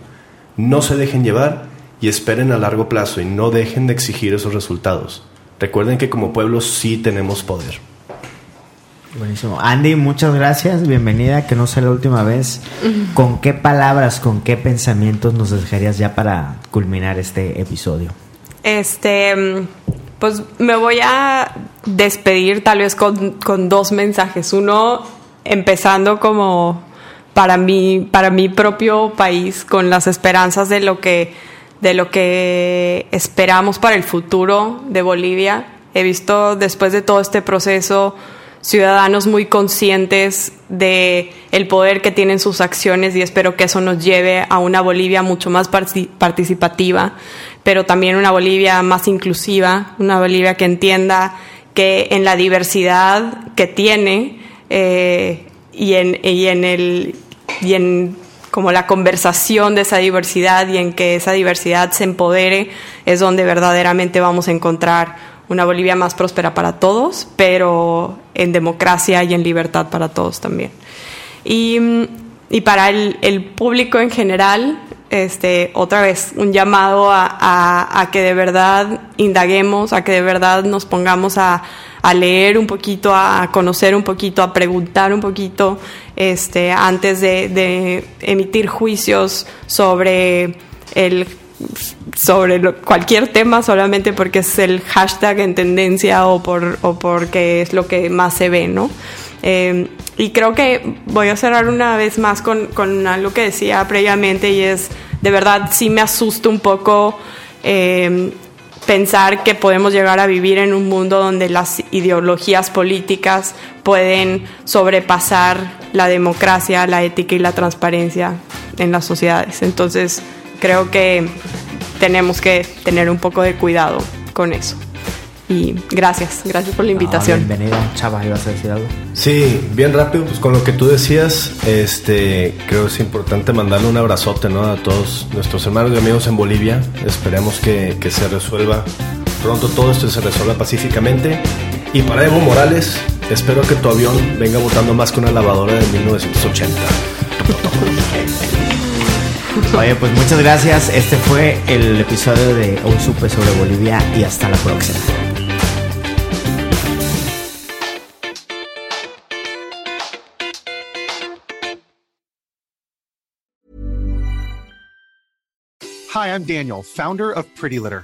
No se dejen llevar y esperen a largo plazo y no dejen de exigir esos resultados. Recuerden que como pueblo sí tenemos poder. Buenísimo. Andy, muchas gracias. Bienvenida, que no sea la última vez. ¿Con qué palabras, con qué pensamientos nos dejarías ya para culminar este episodio? Este, pues me voy a despedir tal vez con, dos mensajes. Uno, empezando como para mí, para mi propio país, con las esperanzas de lo que, de lo que esperamos para el futuro de Bolivia. He visto después de todo este proceso ciudadanos muy conscientes de el poder que tienen sus acciones y espero que eso nos lleve a una Bolivia mucho más participativa, pero también una Bolivia más inclusiva, una Bolivia que entienda que en la diversidad que tiene eh, y, en, y en el y en como la conversación de esa diversidad y en que esa diversidad se empodere es donde verdaderamente vamos a encontrar una Bolivia más próspera para todos, pero en democracia y en libertad para todos también. Y, y para el, público en general, este, otra vez, un llamado a, a, que de verdad indaguemos, a que de verdad nos pongamos a, a, leer un poquito, a conocer un poquito, a preguntar un poquito, este, antes de, de emitir juicios sobre el sobre cualquier tema solamente porque es el hashtag en tendencia o, por, o porque es lo que más se ve, ¿no? Eh, y creo que voy a cerrar una vez más con, con, algo que decía previamente y es, de verdad, sí me asusta un poco eh, pensar que podemos llegar a vivir en un mundo donde las ideologías políticas pueden sobrepasar la democracia, la ética y la transparencia en las sociedades. Entonces, creo que tenemos que tener un poco de cuidado con eso. Y gracias, gracias por la invitación. bienvenido, Chava, ¿ibas a decir algo? Sí, bien rápido, pues con lo que tú decías, este, creo que es importante mandarle un abrazote ¿no? a todos nuestros hermanos y amigos en Bolivia. Esperemos que, que se resuelva pronto todo esto y se resuelva pacíficamente. Y para Evo Morales, espero que tu avión venga votando más que una lavadora de 1980. Oye, pues muchas gracias. Este fue el episodio de Hoy Supe sobre Bolivia y hasta la próxima. Hi, I'm Daniel, founder of Pretty Litter.